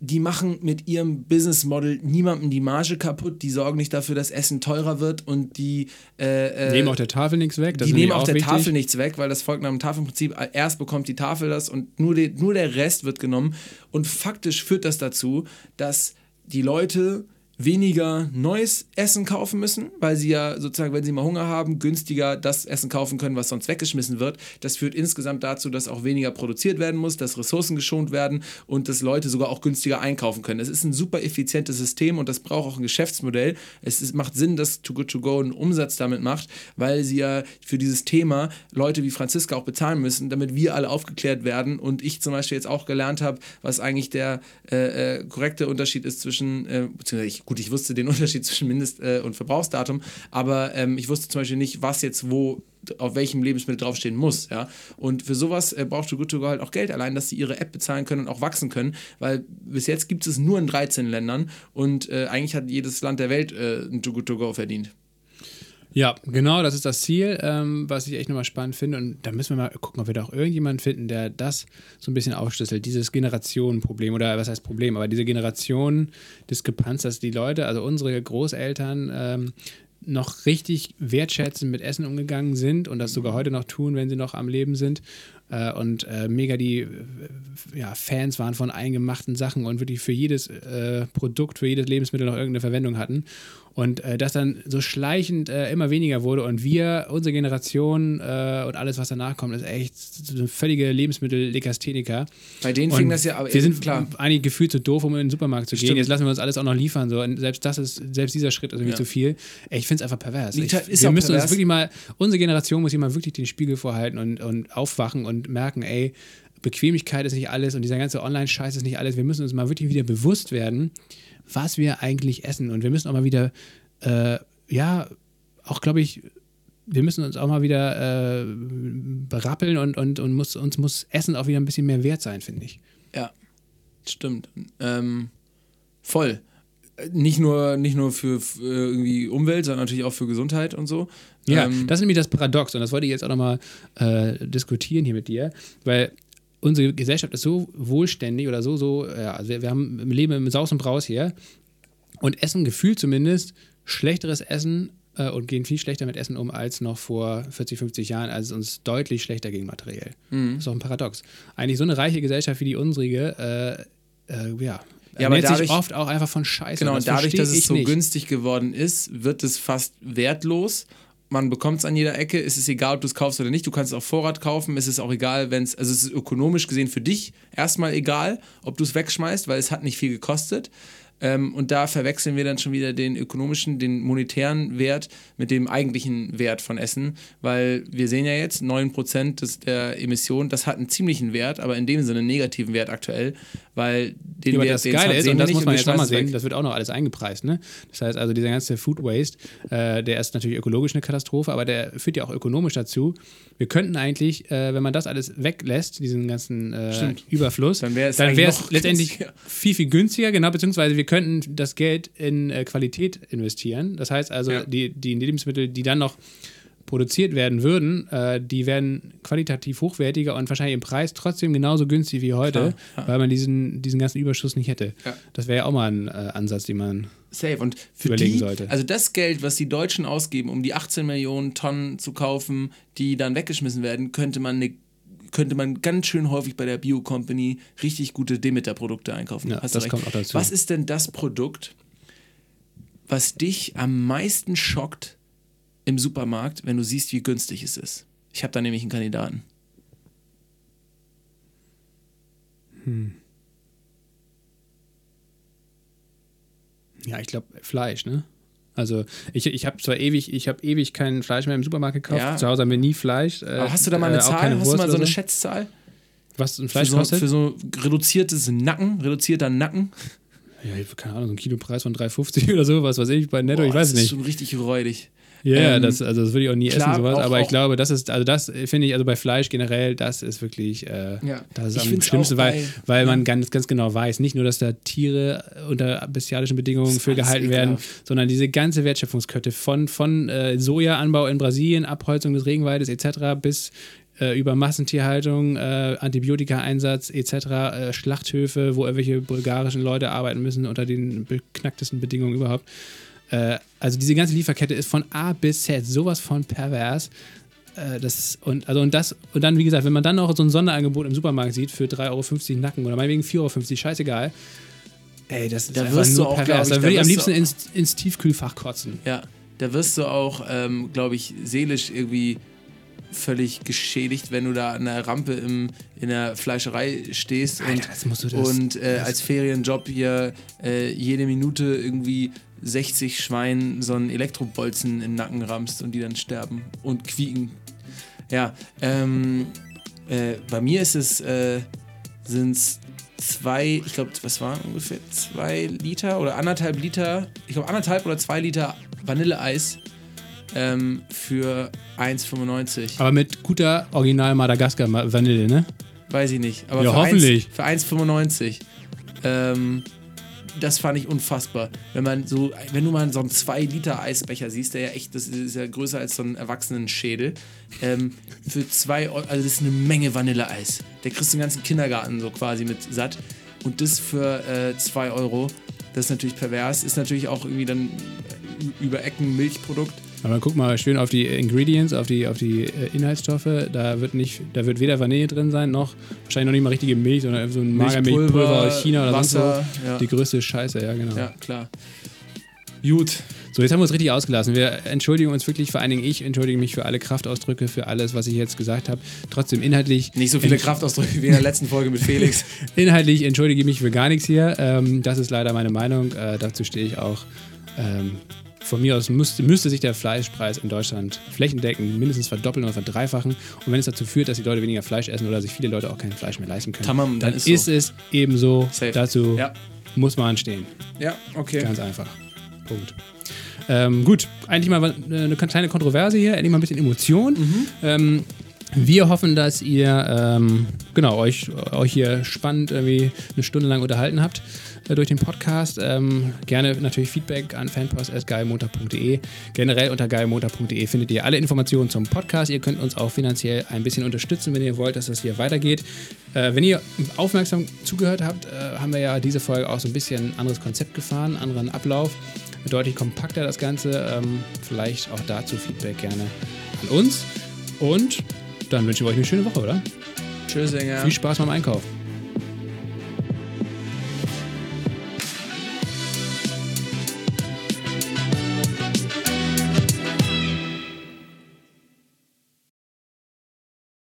die machen mit ihrem Business Model niemandem die Marge kaputt, die sorgen nicht dafür, dass Essen teurer wird und die äh, äh, nehmen auch der Tafel nichts weg. Das die nehmen auch der wichtig. Tafel nichts weg, weil das folgt nach dem Tafelprinzip. Erst bekommt die Tafel das und nur, die, nur der Rest wird genommen. Und faktisch führt das dazu, dass die Leute weniger neues Essen kaufen müssen, weil sie ja sozusagen, wenn sie mal Hunger haben, günstiger das Essen kaufen können, was sonst weggeschmissen wird. Das führt insgesamt dazu, dass auch weniger produziert werden muss, dass Ressourcen geschont werden und dass Leute sogar auch günstiger einkaufen können. Es ist ein super effizientes System und das braucht auch ein Geschäftsmodell. Es ist, macht Sinn, dass Too Good To Go einen Umsatz damit macht, weil sie ja für dieses Thema Leute wie Franziska auch bezahlen müssen, damit wir alle aufgeklärt werden und ich zum Beispiel jetzt auch gelernt habe, was eigentlich der äh, äh, korrekte Unterschied ist zwischen, äh, beziehungsweise ich, gut, ich wusste den Unterschied zwischen Mindest- äh, und Verbrauchsdatum, aber ähm, ich wusste zum Beispiel nicht, was jetzt wo auf welchem Lebensmittel draufstehen muss, ja. Und für sowas äh, braucht Too Good To Go halt auch Geld, allein, dass sie ihre App bezahlen können und auch wachsen können, weil bis jetzt gibt es nur in 13 Ländern und äh, eigentlich hat jedes Land der Welt äh, ein Too Good To Go verdient. Ja, genau, das ist das Ziel, ähm, was ich echt nochmal spannend finde. Und da müssen wir mal gucken, ob wir da auch irgendjemanden finden, der das so ein bisschen aufschlüsselt. Dieses Generationenproblem oder was heißt Problem, aber diese Generation-Diskrepanz, dass die Leute, also unsere Großeltern, ähm, noch richtig wertschätzend mit Essen umgegangen sind und das sogar heute noch tun, wenn sie noch am Leben sind. Äh, und äh, mega die äh, ja, Fans waren von eingemachten Sachen und wirklich für jedes äh, Produkt, für jedes Lebensmittel noch irgendeine Verwendung hatten. Und äh, das dann so schleichend äh, immer weniger wurde und wir, unsere Generation und alles, was danach kommt, ist echt so eine völlige Lebensmittel-Lekastheniker. Bei denen Und fing das ja aber wir sind klar. eigentlich gefühlt zu doof, um in den Supermarkt zu gehen. Stimmt. Jetzt lassen wir uns alles auch noch liefern. So. Und selbst das ist, selbst dieser Schritt ist irgendwie Ja. zu viel. Ey, ich finde es einfach pervers. Ich, wir müssen pervers. uns wirklich mal, unsere Generation muss sich mal wirklich den Spiegel vorhalten und, und aufwachen und merken, ey, Bequemlichkeit ist nicht alles und dieser ganze Online-Scheiß ist nicht alles. Wir müssen uns mal wirklich wieder bewusst werden, was wir eigentlich essen. Und wir müssen auch mal wieder, äh, ja, auch glaube ich, wir müssen uns auch mal wieder äh, berappeln und, und, und muss, uns muss Essen auch wieder ein bisschen mehr wert sein, finde ich. Ja, stimmt. Ähm, voll. Äh, Nicht nur, nicht nur für, für irgendwie Umwelt, sondern natürlich auch für Gesundheit und so. Ja, ähm, das ist nämlich das Paradox und das wollte ich jetzt auch nochmal äh, diskutieren hier mit dir, weil unsere Gesellschaft ist so wohlständig oder so, so, ja, also wir, wir haben im Leben im Saus und Braus hier und essen gefühlt zumindest schlechteres Essen äh, und gehen viel schlechter mit Essen um als noch vor 40, 50 Jahren, als es uns deutlich schlechter ging materiell. Mhm. Das ist auch ein Paradox. Eigentlich so eine reiche Gesellschaft wie die unsrige, äh, äh, ja, Ja, aber ernährt sich dadurch- oft auch einfach von Scheiße. Genau, und dadurch, dass es so nicht. günstig geworden ist, wird es fast wertlos. Man bekommt es an jeder Ecke, es ist egal, ob du es kaufst oder nicht. Du kannst es auf Vorrat kaufen, es ist auch egal, wenn es, also es ist ökonomisch gesehen für dich erstmal egal, ob du es wegschmeißt, weil es hat nicht viel gekostet. Ähm, und da verwechseln wir dann schon wieder den ökonomischen, den monetären Wert mit dem eigentlichen Wert von Essen, weil wir sehen ja jetzt, 9% des, der Emissionen, das hat einen ziemlichen Wert, aber in dem Sinne einen negativen Wert aktuell, weil den Ja, Wert, das den Geile ist, sehen und wir das muss man wir jetzt auch mal sehen, das wird auch noch alles eingepreist. Ne? Das heißt also, dieser ganze Food Waste, äh, der ist natürlich ökologisch eine Katastrophe, aber der führt ja auch ökonomisch dazu. Wir könnten eigentlich, äh, wenn man das alles weglässt, diesen ganzen äh. Überfluss, Dann wäre es letztendlich günstiger. viel, viel günstiger, genau, beziehungsweise wir könnten das Geld in äh, Qualität investieren. Das heißt also, Ja. die, die Lebensmittel, die dann noch produziert werden würden, äh, die werden qualitativ hochwertiger und wahrscheinlich im Preis trotzdem genauso günstig wie heute, Klar, ja. weil man diesen, diesen ganzen Überschuss nicht hätte. Ja. Das wäre ja auch mal ein äh, Ansatz, den man. Safe. Und für überlegen die, sollte. also das Geld, was die Deutschen ausgeben, um die 18 Millionen Tonnen zu kaufen, die dann weggeschmissen werden, könnte man eine könnte man ganz schön häufig bei der Bio Company richtig gute Demeter-Produkte einkaufen. Ja, Hast das kommt auch dazu. Was ist denn das Produkt, was dich am meisten schockt im Supermarkt, wenn du siehst, wie günstig es ist? Ich habe da nämlich einen Kandidaten. Ja, ich glaube Fleisch, ne? Also ich, ich habe zwar ewig, ich habe ewig kein Fleisch mehr im Supermarkt gekauft. Ja. Zu Hause haben wir nie Fleisch. Äh, Aber hast du da mal eine äh, Zahl? Hast du Wurst mal so eine Schätzzahl? Was ein Für Fleisch so, kostet? für so reduziertes Nacken, reduzierter Nacken. ja, keine Ahnung, so ein Kilopreis von 3,50 oder so, was weiß ich, bei Netto, ich Boah, weiß das nicht. ist schon richtig räudig. Ja, Ähm, das, also das würde ich auch nie klar, essen, sowas. auch- aber ich glaube, das ist, also das finde ich, also bei Fleisch generell, das ist wirklich, äh, Ja. das ist am schlimmsten, weil, weil ja. man ganz, ganz genau weiß, nicht nur, dass da Tiere unter bestialischen Bedingungen für gehalten werden, sondern diese ganze Wertschöpfungskette von, von äh, Sojaanbau in Brasilien, Abholzung des Regenwaldes etc. bis äh, über Massentierhaltung, äh, Antibiotikaeinsatz etc., äh, Schlachthöfe, wo irgendwelche bulgarischen Leute arbeiten müssen unter den beknacktesten Bedingungen überhaupt. Äh, also diese ganze Lieferkette ist von A bis Z sowas von pervers. Äh, das, und, also und, das, und dann, wie gesagt, wenn man dann noch so ein Sonderangebot im Supermarkt sieht für 3,50 Euro Nacken oder meinetwegen 4,50 Euro, scheißegal. Ey, das ist Da einfach wirst du nur auch, pervers. ich, Da würde ich am liebsten ins, ins Tiefkühlfach kotzen. Ja, da wirst du auch, ähm, glaube ich, seelisch irgendwie völlig geschädigt, wenn du da an der Rampe im, in der Fleischerei stehst und, Alter, das musst du das- und äh, das- als Ferienjob hier äh, jede Minute irgendwie 60 Schweinen so einen Elektrobolzen in den Nacken rammst und die dann sterben und quieken. Ja, ähm, äh, bei mir ist es, äh, sind es zwei, ich glaube, was waren ungefähr zwei Liter oder anderthalb Liter, ich glaube anderthalb oder zwei Liter Vanilleeis ähm, für 1,95. Aber mit guter Original Madagaskar Ma- Vanille, ne? Weiß ich nicht. Aber Ja, für hoffentlich. 1 Für 1,95. Ähm, das fand ich unfassbar. Wenn man so, wenn du mal so einen 2 Liter Eisbecher siehst, der ja echt, das ist ja größer als so ein Erwachsenenschädel. Ähm, für 2 Euro, also das ist eine Menge Vanilleeis. Der kriegst du den ganzen Kindergarten so quasi mit satt. Und das für 2 Euro, das ist natürlich pervers. Ist natürlich auch irgendwie dann über Ecken Milchprodukt. Aber guck mal schön auf die Ingredients, auf die, auf die äh, Inhaltsstoffe. Da wird nicht, da wird weder Vanille drin sein, noch wahrscheinlich noch nicht mal richtige Milch, sondern so ein Magermilchpulver aus China oder Wasser, sonst wo. ja. Die größte Scheiße, ja, genau. Ja, klar. Gut. So, jetzt haben wir uns richtig ausgelassen. Wir entschuldigen uns wirklich, vor allen Dingen ich entschuldige mich für alle Kraftausdrücke, für alles, was ich jetzt gesagt habe. Trotzdem inhaltlich. Nicht so viele Kraftausdrücke wie in der letzten Folge mit Felix. Inhaltlich entschuldige ich mich für gar nichts hier. Ähm, das ist leider meine Meinung. Äh, dazu stehe ich auch. Von mir aus müsste, müsste sich der Fleischpreis in Deutschland flächendeckend mindestens verdoppeln oder verdreifachen. Und wenn es dazu führt, dass die Leute weniger Fleisch essen oder sich viele Leute auch kein Fleisch mehr leisten können, Tamam, dann dann ist, ist so. es ebenso. Safe. Dazu Ja. muss man stehen. Ja, okay. Ganz einfach. Punkt. Ähm, gut, eigentlich mal eine kleine Kontroverse hier, endlich mal ein bisschen Emotion. Ähm, wir hoffen, dass ihr ähm, genau, euch, euch hier spannend irgendwie eine Stunde lang unterhalten habt äh, durch den Podcast. Ähm, gerne natürlich Feedback an fanpost.geilmontag.de. Generell unter geilmontag.de findet ihr alle Informationen zum Podcast. Ihr könnt uns auch finanziell ein bisschen unterstützen, wenn ihr wollt, dass das hier weitergeht. Äh, wenn ihr aufmerksam zugehört habt, äh, haben wir ja diese Folge auch so ein bisschen ein anderes Konzept gefahren, anderen Ablauf. Deutlich kompakter das Ganze. Ähm, vielleicht auch dazu Feedback gerne an uns. Und dann wünsche ich euch eine schöne Woche, oder? Tschüss, Sänger. Viel Spaß beim Einkaufen.